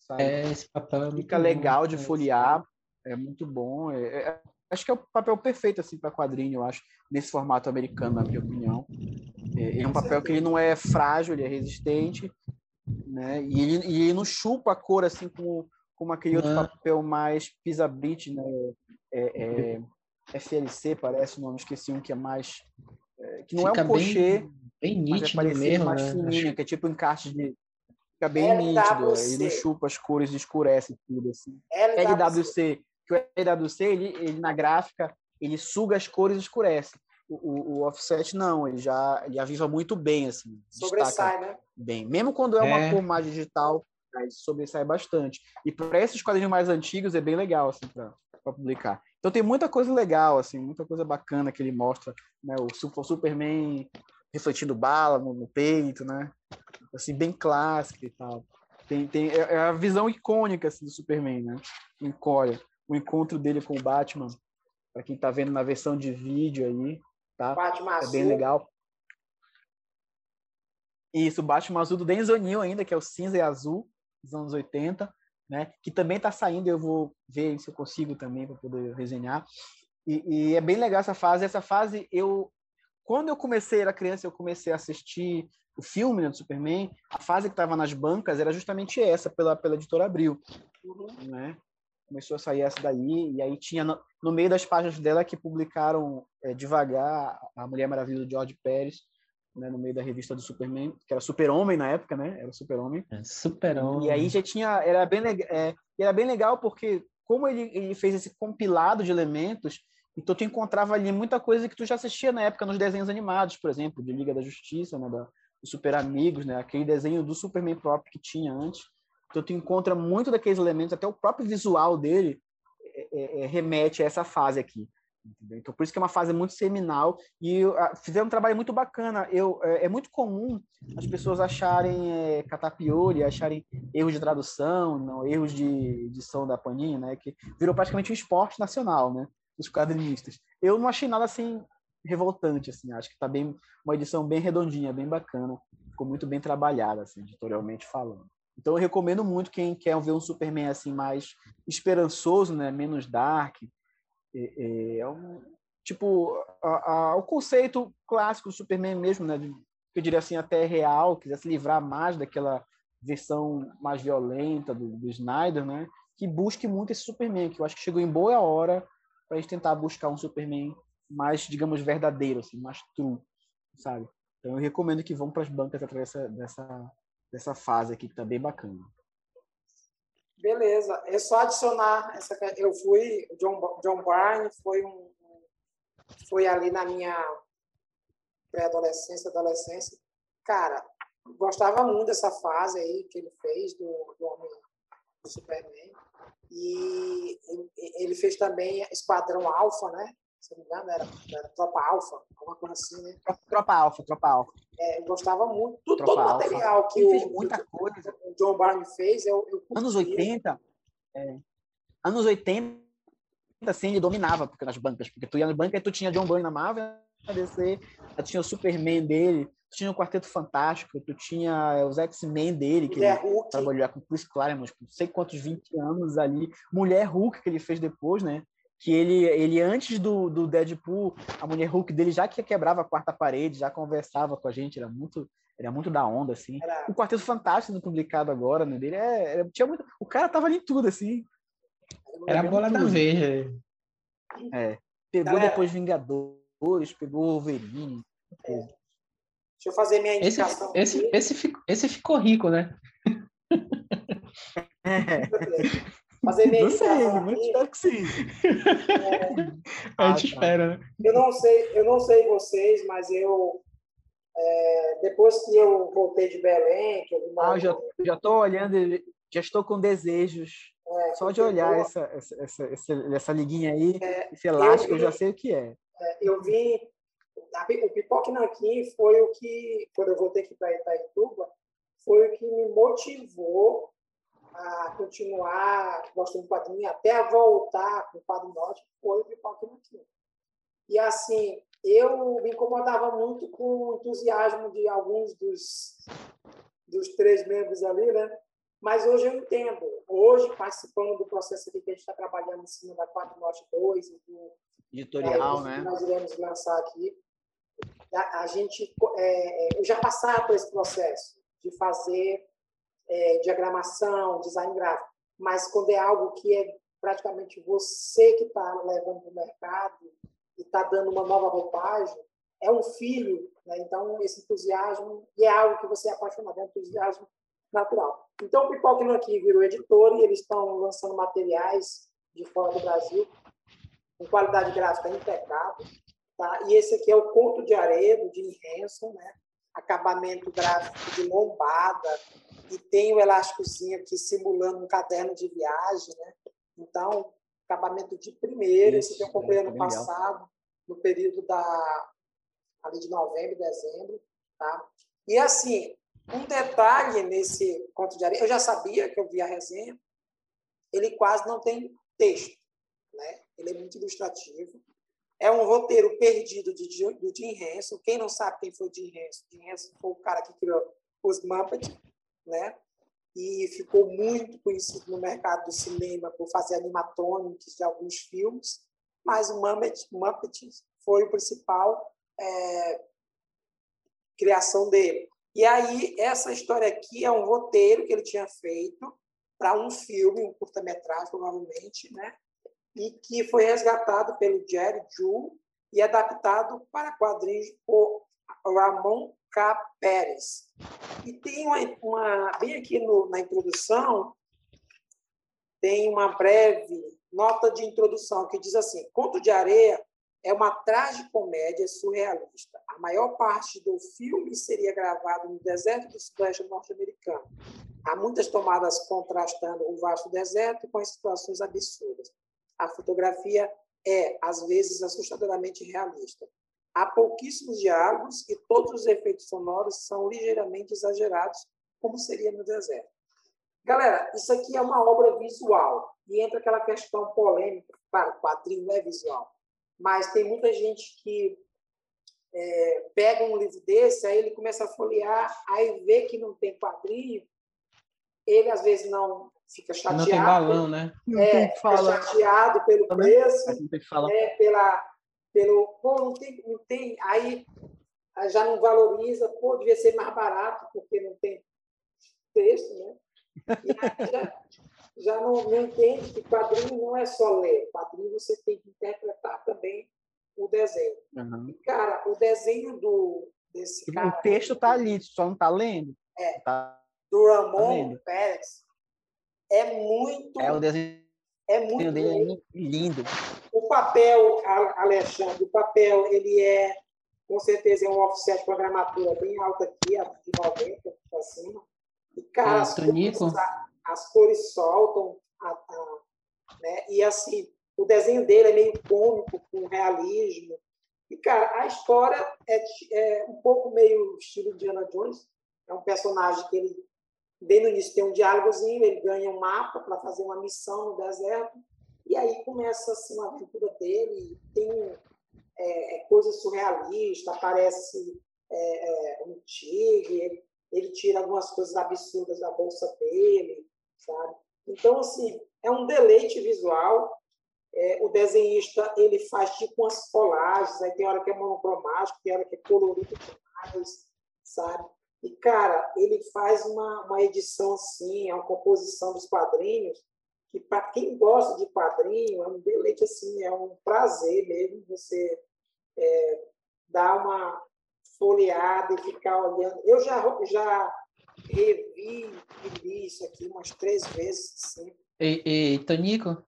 Sabe? É, esse papel é Fica legal de folhear, é muito bom. É, é, acho que é o papel perfeito assim para quadrinho, eu acho, nesse formato americano, na minha opinião. É, é um papel que ele não é frágil, ele é resistente, né? E ele, e ele não chupa a cor assim como, como aquele outro papel mais pisabrit, né? É, é, FLC parece o nome, esqueci um que é mais é, que não Fica é um cochê, bem, bem nítido é mesmo, mais né? fininho, que é tipo encaixe de fica bem nítido, ele não chupa as cores, escurece tudo assim. LWC que o EWC, ele, ele na gráfica, ele suga as cores e escurece. O, o, o, offset não, ele já ele aviva muito bem, assim. Sobressai, né? Bem. Mesmo quando é, é. uma cor mais digital, ele sobressai bastante. E para esses quadrinhos mais antigos é bem legal, assim, para publicar. Então tem muita coisa legal, assim, muita coisa bacana que ele mostra, né? O, o Superman refletindo bala no, no, peito, né? Assim, bem clássico e tal. Tem, tem, é, é a visão icônica assim, do Superman, né? Em Coreia o encontro dele com o Batman, para quem está vendo na versão de vídeo aí, tá? Batman é bem legal. Isso, o Batman azul do Denzel O'Neill ainda, que é o cinza e azul dos anos 80, né? Que também está saindo, eu vou ver se eu consigo também para poder resenhar. E, e, é bem legal essa fase. Essa fase, eu quando eu comecei, era criança, eu comecei a assistir o filme né, do Superman, a fase que estava nas bancas era justamente essa, pela, pela editora Abril. Uhum. Né? começou a sair essa daí, e aí tinha no, no meio das páginas dela que publicaram é, devagar a Mulher Maravilha do George Pérez, né, no meio da revista do Superman, que era Super-Homem na época, né? Era Super-Homem. É, Super-Homem. E aí já tinha, era bem, é, era bem legal porque como ele, ele fez esse compilado de elementos, então tu encontrava ali muita coisa que tu já assistia na época nos desenhos animados, por exemplo, de Liga da Justiça, né, da, Super Amigos, né, aquele desenho do Superman próprio que tinha antes. Então, tu encontra muito daqueles elementos, até o próprio visual dele é, é, é remete a essa fase aqui. Entendeu? Então, por isso que é uma fase muito seminal e uh, fizeram um trabalho muito bacana. Eu, é, é muito comum as pessoas acharem é, acharem erros de tradução, não, erros de edição da Panini, né? Que virou praticamente um esporte nacional, né? Dos quadrinistas. Eu não achei nada assim revoltante, assim. Acho que está bem uma edição bem redondinha, bem bacana. Ficou muito bem trabalhada, assim, editorialmente falando. Então eu recomendo muito quem quer ver um Superman assim mais esperançoso, né, menos dark. É, é, um, tipo a, a, o conceito clássico do Superman mesmo, né, eu diria assim até real, quiser se livrar mais daquela versão mais violenta do, do Snyder, né, que busque muito esse Superman, que eu acho que chegou em boa hora para a gente tentar buscar um Superman mais, digamos, verdadeiro, assim, mais true, sabe? Então eu recomendo que vão para as bancas através dessa, dessa dessa fase aqui que tá bem bacana. Beleza, é só adicionar essa. Eu fui John John Byrne foi um foi ali na minha pré-adolescência, adolescência. Cara, gostava muito dessa fase aí que ele fez do, do Homem do Superman. E ele fez também Esquadrão Alpha, né? Se não me engano, era, era Tropa Alfa, alguma coisa assim, né? Tropa Alfa, Tropa Alfa. É, eu gostava muito. Tudo, todo o material que o, fez muita coisa. o John Barney fez, eu, eu Anos 80, é, anos 80, assim, ele dominava porque nas bancas, porque tu ia na banca e tu tinha John Byrne na Marvel, na DC, tu tinha o Superman dele, tu tinha o Quarteto Fantástico, tu tinha os X-Men dele, que Mulher ele Hulk. trabalhou com Chris Claremont, não sei quantos 20 anos ali. Mulher Hulk, que ele fez depois, né? Que ele, ele antes do, do Deadpool, a Mulher Hulk dele já que quebrava a quarta parede, já conversava com a gente, era muito, era muito da onda, assim. Era... O Quarteto Fantástico, publicado agora, né? Dele é, era, tinha muito, o cara tava ali em tudo, assim. Era a bola da vez. É. Pegou Galera, depois Vingadores, pegou Wolverine. É. Deixa eu fazer minha indicação. Esse, esse, esse, ficou, esse ficou rico, né? (laughs) É. Fazer minha não sei, mas espero que sim. É, a gente ah, espera, né? Eu não sei, eu não sei vocês, mas eu é, depois que eu voltei de Belém, que eu ah, já já estou olhando, já estou com desejos é, Só de olhar eu, essa, essa, essa, essa, liguinha aí, é, esse elástico, eu, vi, eu, já sei o que é. é eu vi. O Pipoque Nanquim foi o que, quando eu voltei aqui para Itaituba, foi o que me motivou a continuar gostando do quadrinho, até a voltar com o Padre Norte, foi o Pipoque Nanquim. E assim, eu me incomodava muito com o entusiasmo de alguns dos, dos três membros ali, né? Mas hoje eu entendo. Hoje, participando do processo aqui que a gente está trabalhando em cima da 4 Norte 2 e do editorial, é, né? nós iremos lançar aqui, a, a gente é, é, eu já passar por esse processo de fazer é, diagramação, design gráfico, mas quando é algo que é praticamente você que está levando para o mercado e está dando uma nova roupagem, é um filho, né? então esse entusiasmo, e é algo que você é apaixonado, é um entusiasmo natural. Então, o Pipoca aqui virou editor e eles estão lançando materiais de fora do Brasil com qualidade gráfica impecável. Tá? E esse aqui é o Conto de Areia, do Jim Henson, né? acabamento gráfico de lombada, e tem o elásticozinho aqui simulando um caderno de viagem. Né? Então, acabamento de primeira. Esse aqui eu comprei é, ano passado, no período da, ali de novembro, dezembro. Tá? E assim, um detalhe nesse conto de areia, eu já sabia que eu vi a resenha, ele quase não tem texto, né? Ele é muito ilustrativo. É um roteiro perdido de, do Jim Henson. Quem não sabe quem foi Jim Henson? Jim Henson foi o cara que criou os Muppets, né? E ficou muito conhecido no mercado do cinema por fazer animatrônicos de alguns filmes, mas o Muppet, Muppet foi o principal é, criação dele. E aí, essa história aqui é um roteiro que ele tinha feito para um filme, um curta-metragem, provavelmente, né? e que foi resgatado pelo Jerry Ju e adaptado para quadrinhos por Ramon K. Pérez. E tem uma, uma bem aqui no, na introdução, tem uma breve nota de introdução que diz assim: Conto de Areia é uma tragicomédia surrealista. A maior parte do filme seria gravado no deserto do sudeste norte-americano. Há muitas tomadas contrastando o vasto deserto com as situações absurdas. A fotografia é, às vezes, assustadoramente realista. Há pouquíssimos diálogos e todos os efeitos sonoros são ligeiramente exagerados, como seria no deserto. Galera, isso aqui é uma obra visual e entra aquela questão polêmica. Claro, o quadrinho não é visual, mas tem muita gente que é, pega um livro desse, aí ele começa a folhear, aí vê que não tem quadrinho, ele às vezes não fica chateado. Não tem balão, né? É, fica chateado pelo preço, é, pela, pelo, pô, não tem, não tem, aí já não valoriza, pô, devia ser mais barato porque não tem texto, né? E aí já, já não, não entende que quadrinho não é só ler, quadrinho você tem que interpretar também o desenho. Uhum. cara, o desenho do desse cara. O texto está ali, só não está lendo. É. Tá, do Ramon tá Pérez é muito. É o desenho. É muito é lindo. O papel, Alexandre, o papel ele é com certeza é um offset com a gramatura bem alta aqui, de 90 para cima. E, cara, é, as, cores, as cores soltam. A, a, né? E, assim, o desenho dele é meio cômico, com realismo. E, cara, a história é, é um pouco meio estilo Indiana Jones. É um personagem que ele, bem no início, tem um diálogozinho, ele ganha um mapa para fazer uma missão no deserto, e aí começa assim, uma aventura dele, tem é, é coisa surrealista, aparece é, é, um tigre, ele, ele tira algumas coisas absurdas da bolsa dele, sabe? Então, assim, é um deleite visual, é, o desenhista ele faz tipo umas colagens, aí tem hora que é monocromático, tem hora que é colorido demais, sabe? E, cara, ele faz uma, uma edição assim, é uma composição dos quadrinhos, que para quem gosta de quadrinho, é um deleite, assim, é um prazer mesmo você é, dar uma folheada e ficar olhando. Eu já, já revi e li isso aqui umas três vezes, sim. E, e Tonico,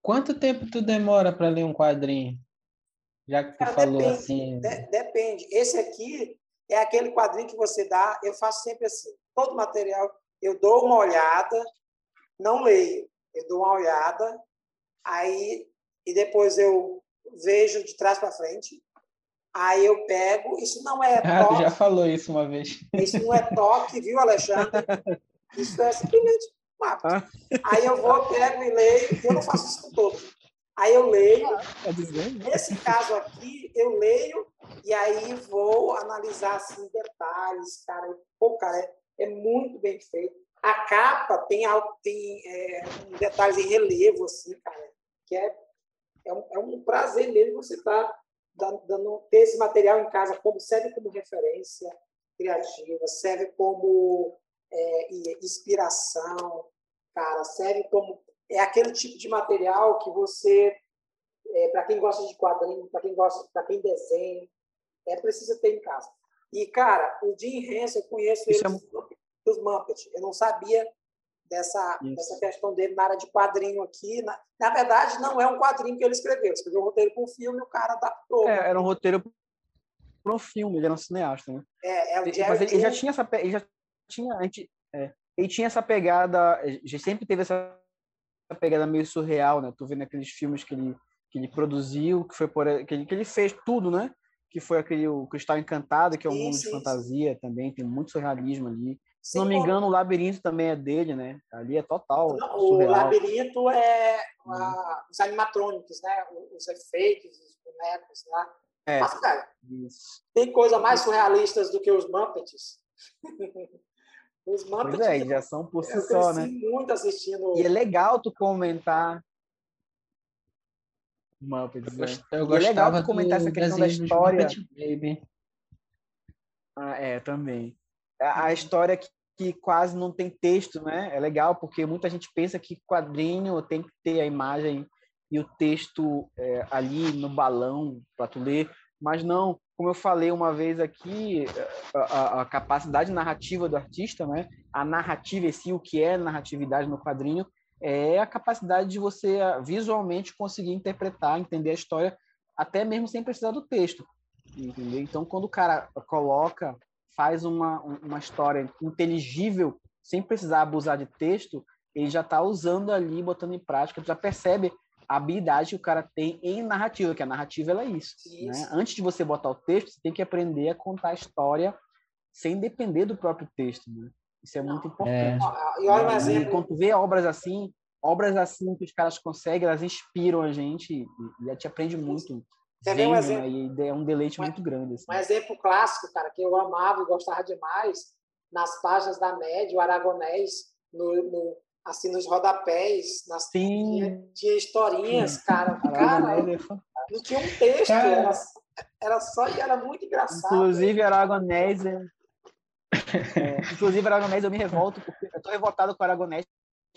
Quanto tempo tu demora para ler um quadrinho? Já que tu Cara, falou depende, assim. De, depende. Esse aqui é aquele quadrinho que você dá. Eu faço sempre assim. Todo material eu dou uma olhada, não leio. Eu dou uma olhada, aí e depois eu vejo de trás para frente. Aí eu pego. Isso não é (laughs) ah, toque. já falou isso uma vez. Isso não é toque, viu, Alexandre? (laughs) Isso é simplesmente mapa. Ah. Aí eu vou, pego e leio, eu não faço isso com todos. Aí eu leio. Tá Nesse caso aqui, eu leio e aí vou analisar assim, detalhes, cara. Pô, cara, é, é muito bem feito. A capa tem, tem é, detalhes em relevo, assim, cara, que é, é, um, é um prazer mesmo você estar tá dando, dando, ter esse material em casa, como serve como referência criativa, serve como é, inspiração, cara, serve como é aquele tipo de material que você, é, para quem gosta de quadrinho, para quem gosta, para quem desenha, é preciso ter em casa. E cara, o Jim Henson, eu conheço ele é... dos Muppets. Eu não sabia dessa dessa questão dele na área de quadrinho aqui. Na, na verdade, não é um quadrinho que ele escreveu. Escreveu um roteiro para um filme, e o cara adaptou. É, era um roteiro para um filme. Ele era um cineasta, né? É, é o Jerry Mas ele, ele já tinha essa, ele já tinha, a gente, é, ele tinha essa pegada, já sempre teve essa pegada meio surreal, né? Tô vendo aqueles filmes que ele que ele produziu, que foi por que ele, que ele fez tudo, né? Que foi aquele o Cristal Encantado, que é um mundo de fantasia também, tem muito surrealismo ali. Se não me engano, o Labirinto também é dele, né? Ali é total. Não, o Labirinto é a, os animatrônicos, né? Os efeitos, os bonecos lá. Né? É, Mas, cara, isso. tem coisa mais surrealistas do que os Muppets? (laughs) Os Muppets. Pois é, já são por si só, né? muito assistindo. E é legal tu comentar. Muppets, né? Eu gostava é legal tu comentar essa questão da história. Baby. Ah, é, também. A, a história que, que quase não tem texto, né? É legal, porque muita gente pensa que quadrinho tem que ter a imagem e o texto é, ali no balão para tu ler, mas não como eu falei uma vez aqui, a, a, capacidade narrativa do artista, né? A narrativa em si, o que é narratividade no quadrinho, é a capacidade de você visualmente conseguir interpretar, entender a história, até mesmo sem precisar do texto. Entendeu? Então, quando o cara coloca, faz uma, uma história inteligível, sem precisar abusar de texto, ele já está usando ali, botando em prática, já percebe a habilidade que o cara tem em narrativa, que a narrativa ela é isso. Né? isso. Né? Antes de você botar o texto, você tem que aprender a contar a história sem depender do próprio texto. Né? Isso é muito importante. É. E olha um exemplo. Quando tu vê obras assim, obras assim que os caras conseguem, elas inspiram a gente e, e a gente aprende muito. Você vê um né? exemplo, né? E é um deleite um, muito grande. Assim. Um exemplo clássico, cara, que eu amava e gostava demais, nas páginas da Média, o Aragonés, no, no assim, nos rodapés, nas tinha, tinha historinhas, Sim. cara. cara não tinha um texto, era, era só e era muito engraçado. Inclusive, Aragonés. É, é, inclusive, Aragonés, eu me revolto, porque eu tô revoltado com Aragonés,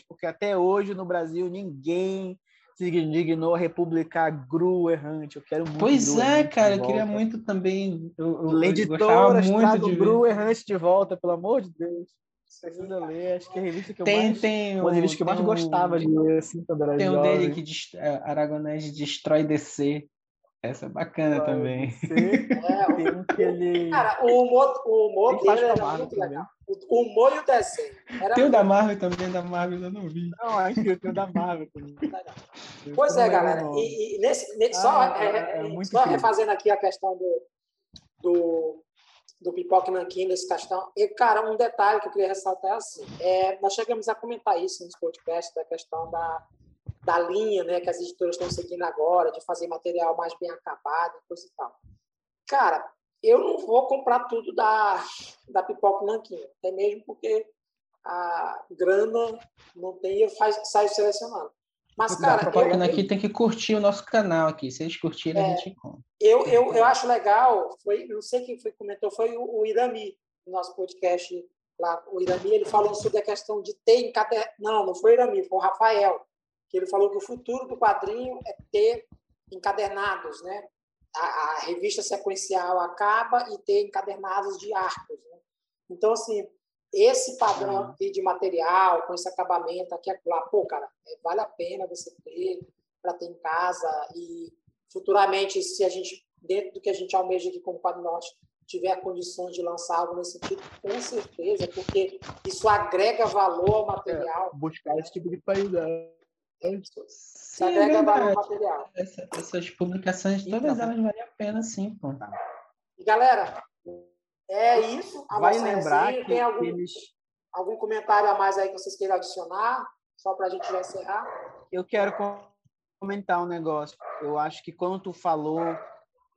porque até hoje no Brasil ninguém se dignou a republicar Gru errante. Eu quero muito. Pois é, cara, eu queria muito também. Eu, eu, Editoras, muito de Gru errante de volta, pelo amor de Deus. Precisa ler, acho que é a revista que eu tem, mais. Tem uma revista que eu mais um, gostava de ler, assim, quando era Tem um dele que dest... É, Aragonés destrói DC. Essa é bacana também. (laughs) É, o, aquele... (laughs) Cara, o humor, o humor dele era muito legal. O humor e o desenho. Era tem o da Marvel também, da Marvel eu não vi. Não, aqui tem o da Marvel também. (laughs) Pois é, galera. E, e nesse, nesse, ah, só, é, é, é só refazendo aqui a questão do, do, do Pipoque Nanquim, desse questão. E, cara, um detalhe que eu queria ressaltar é assim: é, nós chegamos a comentar isso nos podcasts, da questão da da linha né, que as editoras estão seguindo agora, de fazer material mais bem acabado e coisa e tal. Cara, eu não vou comprar tudo da, da Pipoca Nanquim, até mesmo porque a grana não tem e saio selecionando. Mas, cara. A propaganda eu, aqui tem que curtir o nosso canal aqui. Se eles curtirem, é, a gente compra. Eu, eu, eu acho legal, foi, não sei quem foi comentou, foi o, o Irami, no nosso podcast lá. O Irami ele falou sobre a questão de ter encadernado. Não, não foi o Irami, foi o Rafael que ele falou que o futuro do quadrinho é ter encadernados, né? A, a revista sequencial acaba e ter encadernados de arcos. Né? Então, assim, esse padrão aqui de material, com esse acabamento aqui, lá, pô, cara, é, vale a pena você ter para ter em casa e futuramente, se a gente, dentro do que a gente almeja aqui como Quadro Norte, tiver condições de lançar algo nesse sentido, com certeza, porque isso agrega valor ao material. É, buscar esse tipo de qualidade Sim, é verdade. material. Essa, essas publicações, todas elas valem a pena, sim, pô. E galera, é isso. A Vai lembrar que tem algum, eles... algum comentário a mais aí que vocês queiram adicionar? Só para a gente já encerrar. Eu quero comentar um negócio. Eu acho que quando tu falou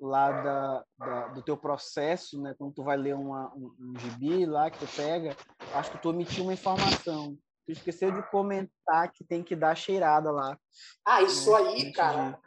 lá da, da, do teu processo, né? Quando tu vai ler uma, um, um gibi lá que tu pega, acho que tu omitiu uma informação. Tu esqueceu de comentar que tem que dar cheirada lá. Ah, isso né? aí, cara.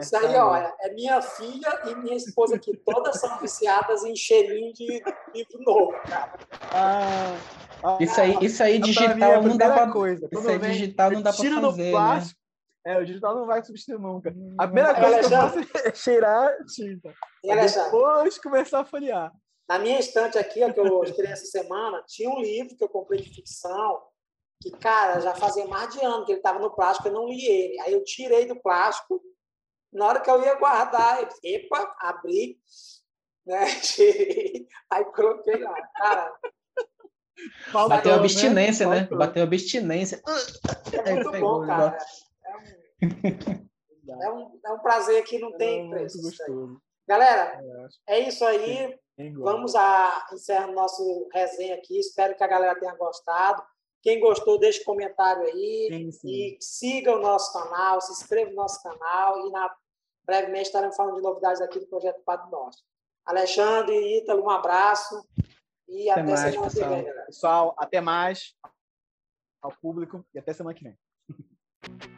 Isso aí, olha, é minha filha e minha esposa aqui. Todas são viciadas em cheirinho de livro novo, cara. Ah, ah, isso aí, isso aí digital não dá pra coisa. Isso aí digital não dá pra fazer, no né? plástico, né? É, o digital não vai substituir nunca. A primeira é, coisa que eu faço é cheirar tinta. Depois começar a folhear. Na minha estante aqui, ó, que eu escrevi essa semana, tinha um livro que eu comprei de ficção que, cara, já fazia mais de ano que ele estava no plástico, eu não li ele. Aí eu tirei do plástico, na hora que eu ia guardar, eu, epa, abri, né, (laughs) tirei, aí coloquei lá. Cara, Faltou, Bateu abstinência, né? né? Bateu abstinência. É muito bom, cara. É um, é um, é um prazer que não tem é preço. Galera, é isso aí. Vamos a encerrar nosso resenha aqui. Espero que a galera tenha gostado. Quem gostou, deixe comentário aí. Sim, sim. E siga o nosso canal, se inscreva no nosso canal. E na, brevemente estaremos falando de novidades aqui do Projeto Padre Norte. Alexandre e Ítalo, um abraço. E até, até semana que vem, Pessoal, até mais ao público e até semana que vem. (laughs)